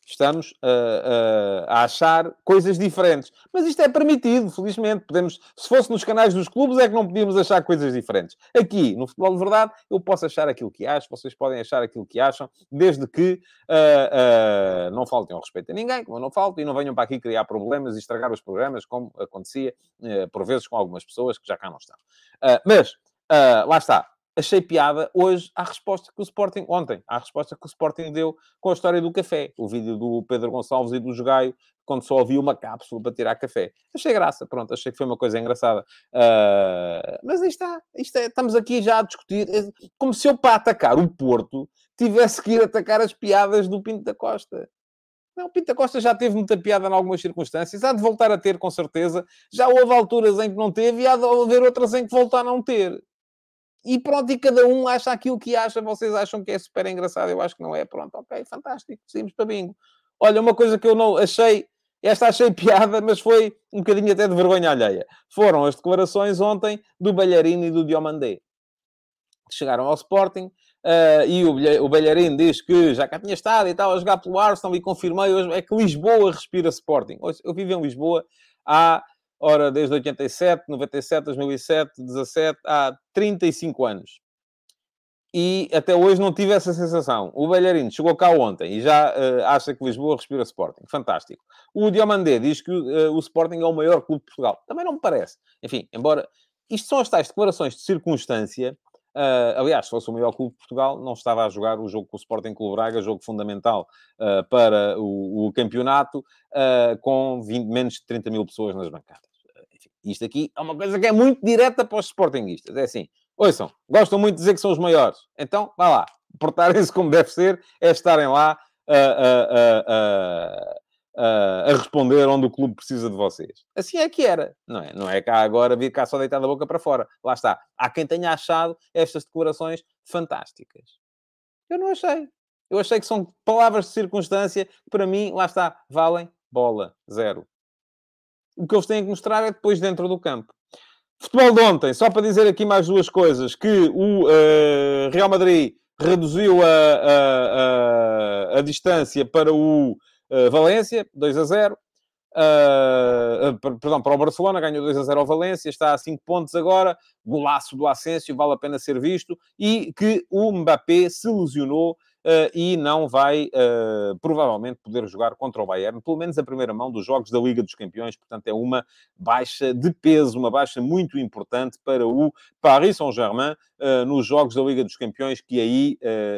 Estamos a, a, achar coisas diferentes. Mas isto é permitido, felizmente. Podemos, se fosse nos canais dos clubes, é que não podíamos achar coisas diferentes. Aqui, no futebol de verdade, eu posso achar aquilo que acho, vocês podem achar aquilo que acham, desde que uh, uh, não faltem ao respeito a ninguém, como eu não falto, e não venham para aqui criar problemas e estragar os programas, como acontecia uh, por vezes com algumas pessoas que já cá não estão. mas, lá está achei piada hoje à resposta que o Sporting, ontem, à resposta que o Sporting deu com a história do café. O vídeo do Pedro Gonçalves e do Jogaio, quando só havia uma cápsula para tirar café. Achei graça, pronto, achei que foi uma coisa engraçada. Uh, mas aí está, isto é, estamos aqui já a discutir, como se eu para atacar o Porto tivesse que ir atacar as piadas do Pinto da Costa. Não, Pinto da Costa já teve muita piada em algumas circunstâncias, há de voltar a ter, com certeza. Já houve alturas em que não teve e há de haver outras em que voltar a não ter e pronto, e cada um acha aquilo que acha. Vocês acham que é super engraçado, eu acho que não é. Pronto, ok, fantástico, seguimos para bingo. Olha, uma coisa que eu não achei, esta achei [LAUGHS] piada, mas foi um bocadinho até de vergonha alheia. Foram as declarações ontem do Balharino e do Diomandé. Chegaram ao Sporting uh, e o, o Balharino diz que já cá tinha estado e tal a jogar pelo Arsenal e confirmei hoje é que Lisboa respira Sporting. Eu vivo em Lisboa há Ora, desde 87, 97, 2007, 17, há 35 anos. E até hoje não tive essa sensação. O Belharino chegou cá ontem e já uh, acha que Lisboa respira Sporting. Fantástico. O Diomandé diz que uh, o Sporting é o maior clube de Portugal. Também não me parece. Enfim, embora... Isto são as tais declarações de circunstância Uh, aliás, se fosse o maior clube de Portugal, não estava a jogar o jogo com o Sporting Clube Braga, jogo fundamental uh, para o, o campeonato, uh, com 20, menos de 30 mil pessoas nas bancadas. Isto aqui é uma coisa que é muito direta para os sportinguistas. É assim, ouçam, gostam muito de dizer que são os maiores. Então, vá lá, portarem-se como deve ser, é estarem lá a, a, a, a, responder onde o clube precisa de vocês. Assim é que era, não é? Não é cá agora vir cá só deitar da boca para fora. Lá está. Há quem tenha achado estas declarações fantásticas. Eu não achei. Eu achei que são palavras de circunstância que, para mim, lá está, valem bola, zero. O que eles têm que mostrar é depois dentro do campo. Futebol de ontem, só para dizer aqui mais duas coisas, que o uh, Real Madrid reduziu a, a, a, a distância para o uh, Valência, 2 a 0. Uh, perdão, para o Barcelona, ganhou 2 a 0 ao Valência, está a 5 pontos agora, golaço do Asensio, vale a pena ser visto, e que o Mbappé se lesionou e não vai uh, provavelmente poder jogar contra o Bayern, pelo menos a primeira mão dos jogos da Liga dos Campeões. Portanto, é uma baixa de peso, uma baixa muito importante para o Paris Saint-Germain uh, nos jogos da Liga dos Campeões que aí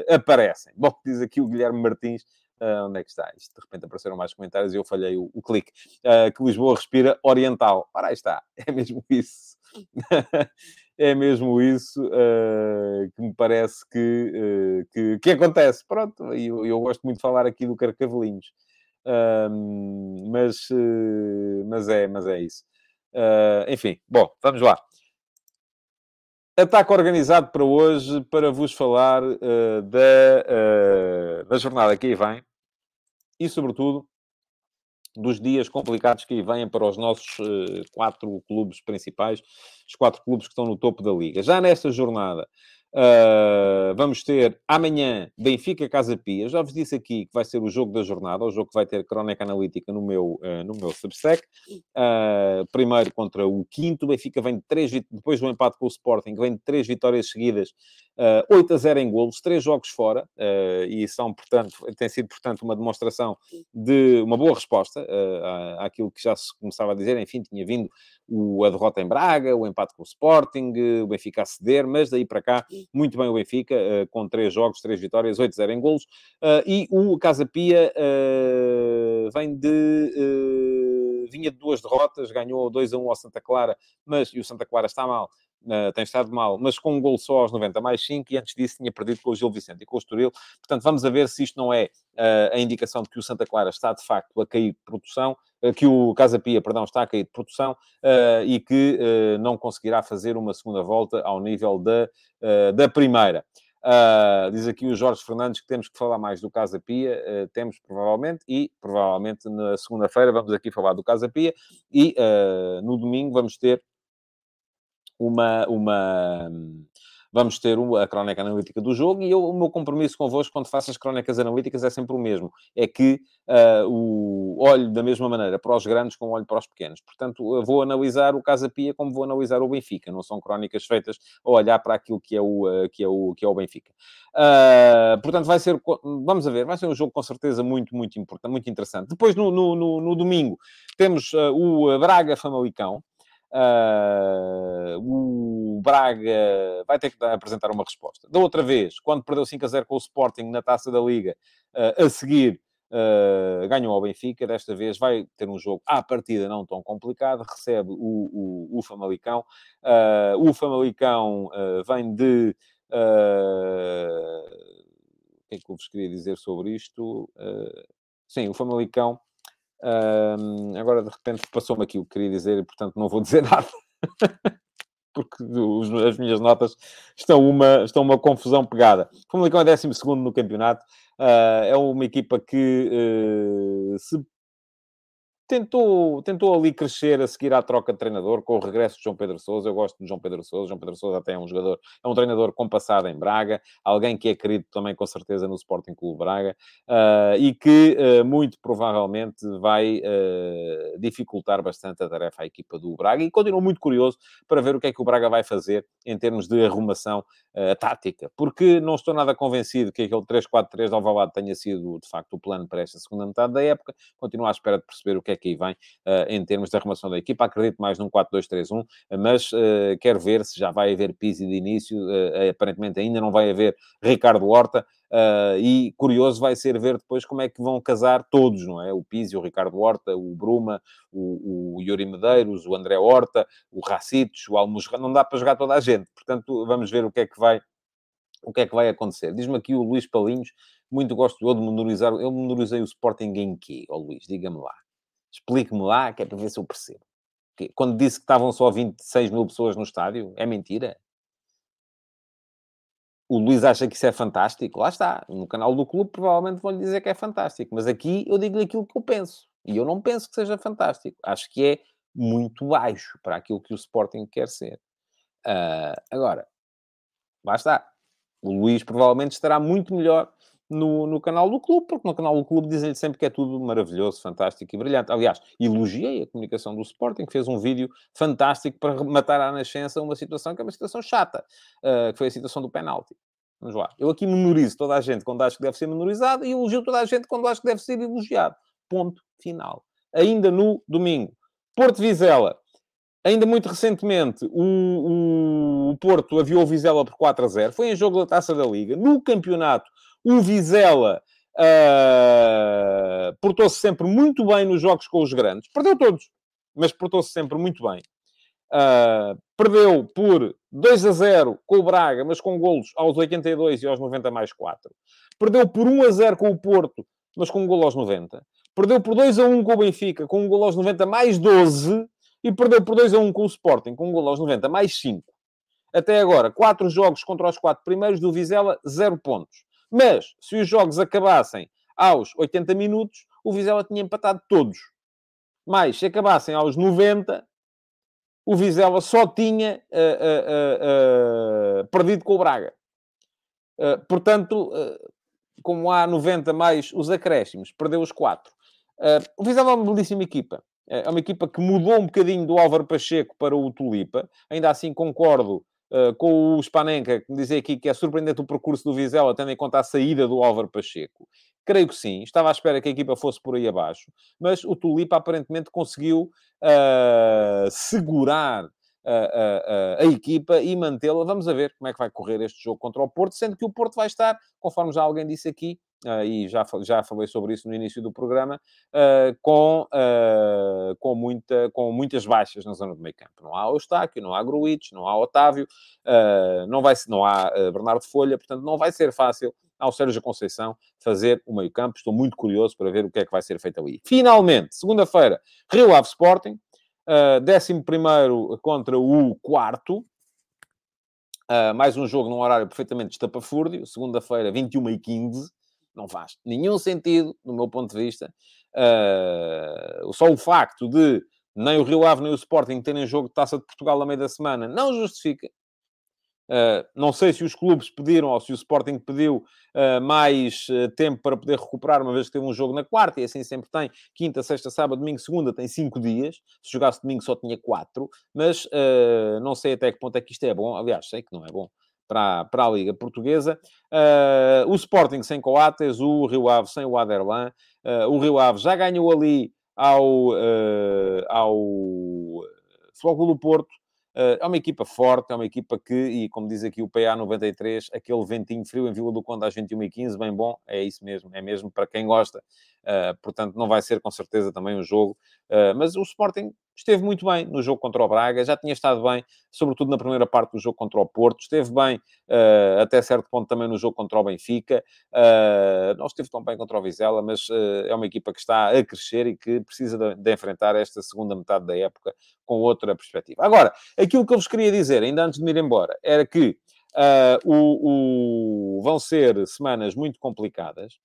aparecem. Bom, [LAUGHS] diz aqui o Guilherme Martins. Uh, onde é que está? Isto, de repente apareceram mais comentários e eu falhei o, o clique. Uh, que Lisboa respira oriental. Ora, aí está. [LAUGHS] É mesmo isso. [LAUGHS] é mesmo isso uh, que me parece que, uh, que, que, acontece. Pronto, e eu, eu, gosto muito de falar aqui do Carcavelinhos. Uh, mas, eh, mas, é, mas é isso. enfim, bom, vamos lá. Ataque organizado para hoje para vos falar da, da jornada que aí vem e, sobretudo, dos dias complicados que vêm para os nossos uh, quatro clubes principais, os quatro clubes que estão no topo da liga. Já nesta jornada, Uh, vamos ter amanhã Benfica Casa Pia. Já vos disse aqui que vai ser o jogo da jornada, o jogo que vai ter crónica analítica no meu, uh, no meu Substack. Uh, primeiro contra o quinto. Benfica vem de três, depois do empate com o Sporting, vem de três vitórias seguidas, uh, 8 a 0 em golos, três jogos fora, e são, portanto, tem sido, portanto, uma demonstração de uma boa resposta uh, àquilo que já se começava a dizer. Enfim, tinha vindo o, a derrota em Braga, o empate com o Sporting, o Benfica a ceder, mas daí para cá, muito bem o Benfica, uh, com três jogos, três vitórias, 8-0 em golos, uh, e o Casa Pia uh, vem de... vinha de duas derrotas, ganhou 2-1 ao Santa Clara, mas, e o Santa Clara está mal, Uh, tem estado mal, mas com um gol só aos 90 mais 5 e antes disso tinha perdido com o Gil Vicente e com o Estoril. Portanto, vamos a ver se isto não é uh, a indicação de que o Santa Clara está de facto a cair de produção, uh, que o Casa Pia, perdão, está a cair de produção e que não conseguirá fazer uma segunda volta ao nível da, da primeira. Uh, diz aqui o Jorge Fernandes que temos que falar mais do Casa Pia. Uh, temos, provavelmente, e provavelmente na segunda-feira vamos aqui falar do Casa Pia. E uh, no domingo vamos ter uma, uma, vamos ter a crónica analítica do jogo e eu, o meu compromisso convosco quando faço as crónicas analíticas é sempre o mesmo. É que uh, o olho da mesma maneira para os grandes como olho para os pequenos. Portanto, vou analisar o Casa Pia como vou analisar o Benfica. Não são crónicas feitas a olhar para aquilo que é o, uh, que é o, que é o Benfica. Uh, portanto, vai ser, vamos ver, vai ser um jogo com certeza muito, muito importante, muito interessante. Depois, no, no, no, no domingo, temos o Braga-Famalicão. Uh, o Braga vai ter que apresentar uma resposta. Da outra vez, quando perdeu 5 a 0 com o Sporting na taça da Liga, uh, a seguir uh, ganhou ao Benfica. Desta vez vai ter um jogo à partida não tão complicado. Recebe o, o, o Famalicão. o Famalicão vem de. o que é que eu vos queria dizer sobre isto? sim, o Famalicão um, agora, de repente, passou-me aqui o que queria dizer e, portanto, não vou dizer [LAUGHS] nada. Porque os, as minhas notas estão uma, estão uma confusão pegada. O Famalicão é 12 no campeonato. Uh, é uma equipa que uh, se tentou, tentou ali crescer a seguir à troca de treinador com o regresso de João Pedro Sousa. Eu gosto de João Pedro Sousa. João Pedro Sousa até é um jogador, é um treinador com passado em Braga, alguém que é querido também com certeza no Sporting Clube Braga uh, e que uh, muito provavelmente vai uh, dificultar bastante a tarefa à equipa do Braga. E continuo muito curioso para ver o que é que o Braga vai fazer em termos de arrumação tática, porque não estou nada convencido que aquele 3-4-3 de Alvalade tenha sido de facto o plano para esta segunda metade da época. Continuo à espera de perceber o que é que aí vem uh, em termos de arrumação da equipa. Acredito mais num 4-2-3-1, mas uh, quero ver se já vai haver Pizzi de início. Uh, aparentemente ainda não vai haver Ricardo Horta. Uh, e curioso vai ser ver depois como é que vão casar todos, não é? O Pizzi, o Ricardo Horta, o Bruma, o, o Yuri Medeiros, o André Horta, o Racitos, o Almusra. Não dá para jogar toda a gente. Portanto, vamos ver o que é que vai, o que é que vai acontecer. Diz-me aqui o Luís Palinhos, muito gosto eu de menorizar. Eu menorizei o Sporting em quê, oh, Luís? Diga-me lá. Explique-me lá, que é para ver se eu percebo. Quando disse que estavam só 26 mil pessoas no estádio, é mentira? O Luís acha que isso é fantástico? Lá está. No canal do clube provavelmente vão-lhe dizer que é fantástico. Mas aqui eu digo-lhe aquilo que eu penso. E eu não penso que seja fantástico. Acho que é muito baixo para aquilo que o Sporting quer ser. Uh, agora, lá está. O Luís provavelmente estará muito melhor no, no canal do clube, porque no canal do clube dizem-lhe sempre que é tudo maravilhoso, fantástico e brilhante. Aliás, elogiei a comunicação do Sporting, que fez um vídeo fantástico para matar à nascença uma situação que é uma situação chata, uh, que foi a situação do penalti. Vamos lá. Eu aqui memorizo toda a gente quando acho que deve ser memorizado e elogio toda a gente quando acho que deve ser elogiado. Ponto final. Ainda no domingo. Porto Vizela. Ainda muito recentemente, o, o Porto aviou o Vizela por 4 a 0. Foi em jogo da Taça da Liga. No campeonato, o Vizela uh, portou-se sempre muito bem nos jogos com os grandes. Perdeu todos, mas portou-se sempre muito bem. Uh, perdeu por 2 a 0 com o Braga, mas com golos aos 82 e aos 90 mais 4. Perdeu por 1 a 0 com o Porto, mas com um golo aos 90. Perdeu por 2 a 1 com o Benfica, com um golo aos 90 mais 12. E perdeu por 2 a 1 com o Sporting, com um golo aos 90 mais 5. Até agora, 4 jogos contra os 4 primeiros do Vizela, 0 pontos. Mas, se os jogos acabassem aos 80 minutos, o Vizela tinha empatado todos. Mas, se acabassem aos 90, o Vizela só tinha uh, uh, uh, perdido com o Braga. Uh, portanto, uh, como há 90 mais os acréscimos, perdeu os 4. Uh, o Vizela é uma belíssima equipa. É uma equipa que mudou um bocadinho do Álvaro Pacheco para o Tulipa. Ainda assim, concordo uh, com o Spanenka, que me dizia aqui que é surpreendente o percurso do Vizela, tendo em conta a saída do Álvaro Pacheco. Creio que sim. Estava à espera que a equipa fosse por aí abaixo. Mas o Tulipa aparentemente conseguiu uh, segurar a, a, a, equipa e mantê-la. Vamos a ver como é que vai correr este jogo contra o Porto, sendo que o Porto vai estar, conforme já alguém disse aqui, e já, já falei sobre isso no início do programa, uh, com, uh, com, muita, com muitas baixas na zona do meio campo. Não há Eustáquio, não há Gruitch, não há Otávio, não, vai, não há Bernardo Folha, portanto não vai ser fácil ao Sérgio Conceição fazer o meio campo. Estou muito curioso para ver o que é que vai ser feito ali. Finalmente, segunda-feira, Rio Ave Sporting, décimo primeiro contra o quarto. Uh, mais um jogo num horário perfeitamente estapafúrdio. Segunda-feira, 21 e 15. Não faz nenhum sentido, do meu ponto de vista. Uh, só o facto de nem o Rio Ave nem o Sporting terem jogo de Taça de Portugal a meio da semana não justifica Uh, não sei se os clubes pediram ou se o Sporting pediu uh, mais uh, tempo para poder recuperar, uma vez que teve um jogo na quarta, e assim sempre tem quinta, sexta, sábado, domingo, segunda, tem cinco dias. Se jogasse domingo só tinha quatro, mas não sei até que ponto é que isto é bom. Aliás, sei que não é bom para, para a Liga Portuguesa. o Sporting sem Coates, o Rio Ave sem o Aderlan. o Rio Ave já ganhou ali ao, ao Futebol do Porto eh, é uma equipa forte, é uma equipa que, e como diz aqui o PA 93, aquele ventinho frio em Vila do Conde às 21 e 15 bem bom, é isso mesmo, é mesmo para quem gosta. Uh, portanto, não vai ser com certeza também um jogo. Uh, mas o Sporting esteve muito bem no jogo contra o Braga, já tinha estado bem, sobretudo na primeira parte do jogo contra o Porto, esteve bem uh, até certo ponto também no jogo contra o Benfica, uh, não esteve tão bem contra o Vizela, mas uh, é uma equipa que está a crescer e que precisa de, de, enfrentar esta segunda metade da época com outra perspectiva. Agora, aquilo que eu vos queria dizer, ainda antes de me ir embora, era que o, o, vão ser semanas muito complicadas,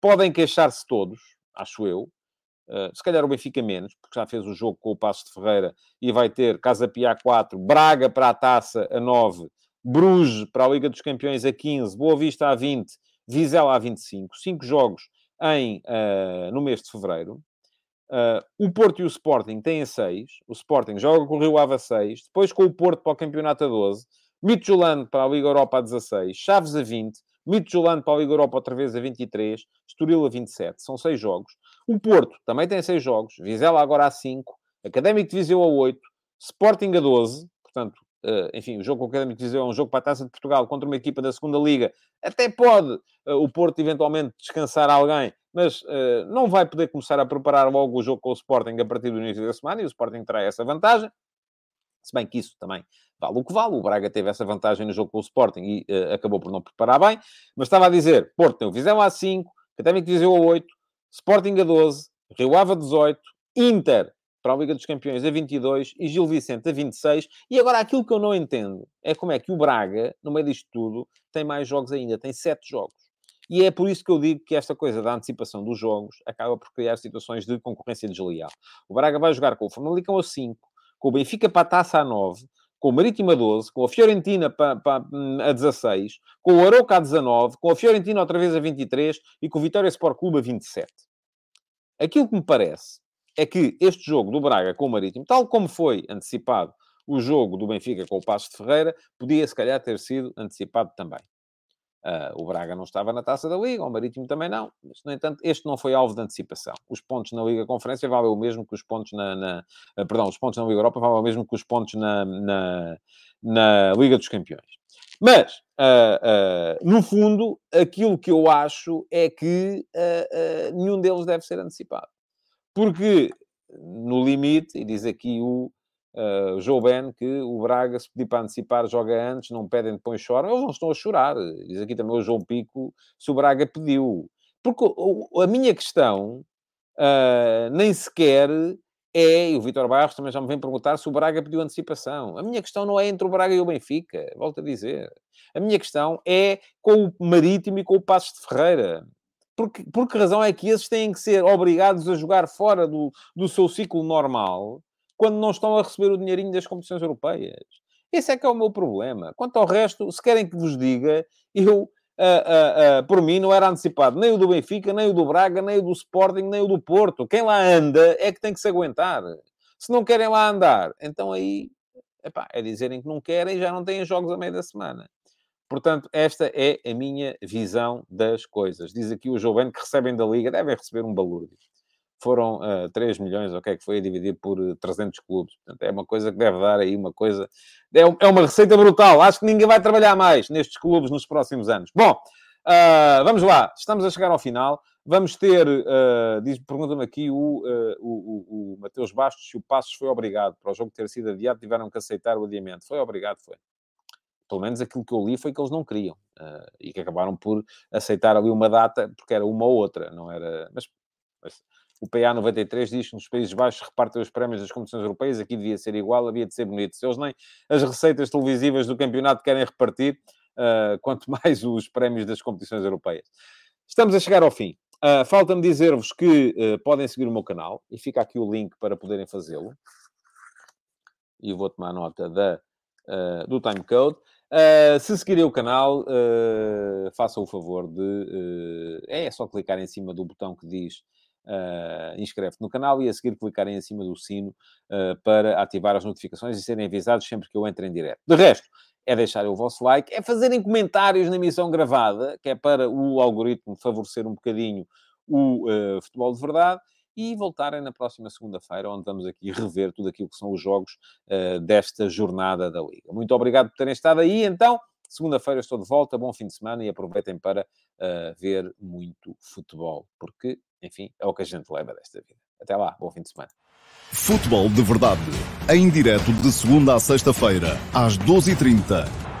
podem queixar-se todos, acho eu, Uh, se calhar o Benfica menos, porque já fez o jogo com o Passo de Ferreira e vai ter Casa Pia 4, Braga para a Taça a 9, Bruges para a Liga dos Campeões a 15, Boa Vista a 20, Vizela a 25. Cinco jogos em, uh, no mês de Fevereiro. Uh, o Porto e o Sporting têm a 6. O Sporting joga com o Rio Ave a 6. Depois com o Porto para o Campeonato a 12. Midtjylland para a Liga Europa a 16. Chaves a 20. Midtjylland para a Liga Europa outra vez a 23. Estoril a 27. São seis jogos. O Porto também tem seis jogos, Vizela agora há cinco, Académico de Viseu a oito, Sporting a 12, portanto, uh, enfim, o jogo com o Académico de Viseu é um jogo para a Taça de Portugal contra uma equipa da segunda Liga. Até pode uh, o Porto eventualmente descansar alguém, mas uh, não vai poder começar a preparar logo o jogo com o Sporting a partir do início da semana e o Sporting terá essa vantagem. Se bem que isso também vale o que vale. O Braga teve essa vantagem no jogo com o Sporting e acabou por não preparar bem. Mas estava a dizer, Porto tem o Viseu a 5, Académico Viseu a 8, Sporting a 12, Rio Ave a 18, Inter para a Liga dos Campeões a 22 e Gil Vicente a 26. E agora aquilo que eu não entendo é como é que o Braga, no meio disto tudo, tem mais jogos ainda, tem 7 jogos. E é por isso que eu digo que esta coisa da antecipação dos jogos acaba por criar situações de concorrência desleal. O Braga vai jogar com o Famalicão a 5, com o Benfica para a Taça a 9, com o Marítimo a 12, com a Fiorentina para, para, a 16, com o Aroca a 19, com a Fiorentina outra vez a 23 e com o Vitória Sport Clube a 27. Aquilo que me parece é que este jogo do Braga com o Marítimo, tal como foi antecipado o jogo do Benfica com o Passo de Ferreira, podia se calhar ter sido antecipado também. Uh, o Braga não estava na taça da Liga, o Marítimo também não, mas, no entanto, este não foi alvo de antecipação. Os pontos na Liga Conferência valem o mesmo que os pontos na. na uh, perdão, os pontos na Liga Europa valem o mesmo que os pontos na, na, na Liga dos Campeões. Mas, uh, no fundo, aquilo que eu acho é que nenhum deles deve ser antecipado. Porque, no limite, e diz aqui o uh, Joe Ben, que o Braga, se pedir para antecipar, joga antes, não pedem, depois choram. Eles não estão a chorar. Diz aqui também o João Pico, se o Braga pediu. Porque a minha questão uh, nem sequer é, e o Vitor Barros também já me vem perguntar se o Braga pediu antecipação. A minha questão não é entre o Braga e o Benfica, volto a dizer. A minha questão é com o Marítimo e com o Passos de Ferreira. Porque, por que razão é que esses têm que ser obrigados a jogar fora do, do seu ciclo normal quando não estão a receber o dinheirinho das competições europeias. Esse é que é o meu problema. Quanto ao resto, se querem que vos diga, eu, uh, uh, uh, por mim, não era antecipado nem o do Benfica, nem o do Braga, nem o do Sporting, nem o do Porto. Quem lá anda é que tem que se aguentar. Se não querem lá andar, então aí epá, é dizerem que não querem e já não têm jogos a meio da semana. Portanto, esta é a minha visão das coisas. Diz aqui o Jovem que recebem da Liga, devem receber um balúrdio. Foram uh, 3 milhões, o que é que foi, a dividir por 300 clubes. Portanto, é uma coisa que deve dar aí uma coisa... É, é uma receita brutal. Acho que ninguém vai trabalhar mais nestes clubes nos próximos anos. Bom, uh, vamos lá. Estamos a chegar ao final. Vamos ter, uh, pergunta-me aqui o, uh, o, o, o Mateus Bastos se o Passos foi obrigado para o jogo ter sido adiado, tiveram que aceitar o adiamento. Foi obrigado, foi pelo menos aquilo que eu li foi que eles não queriam uh, e que acabaram por aceitar ali uma data porque era uma ou outra, não era. Mas, mas o PA 93 diz que nos Países Baixos repartem os prémios das competições europeias, aqui devia ser igual, havia de ser bonito. Se eles nem as receitas televisivas do campeonato querem repartir, uh, [LAUGHS] quanto mais os prémios das competições europeias. Estamos a chegar ao fim. Uh, Falta-me dizer-vos que podem seguir o meu canal e fica aqui o link para poderem fazê-lo. E vou tomar nota da, do timecode. Uh, se seguirem o canal, uh, façam o favor de. Uh, é só clicar em cima do botão que diz uh, inscreve-te no canal e a seguir clicarem em cima do sino para ativar as notificações e serem avisados sempre que eu entre em direto. De resto, é deixarem o vosso like, é fazerem comentários na emissão gravada, que é para o algoritmo favorecer um bocadinho o futebol de verdade e voltarem na próxima segunda-feira, onde vamos aqui rever tudo aquilo que são os jogos uh, desta jornada da Liga. Muito obrigado por terem estado aí, então. Segunda-feira estou de volta, bom fim de semana e aproveitem para uh, ver muito futebol, porque, enfim, é o que a gente leva desta vida. Até lá, bom fim de semana. Futebol de Verdade, em direto de segunda a sexta-feira, às 12h30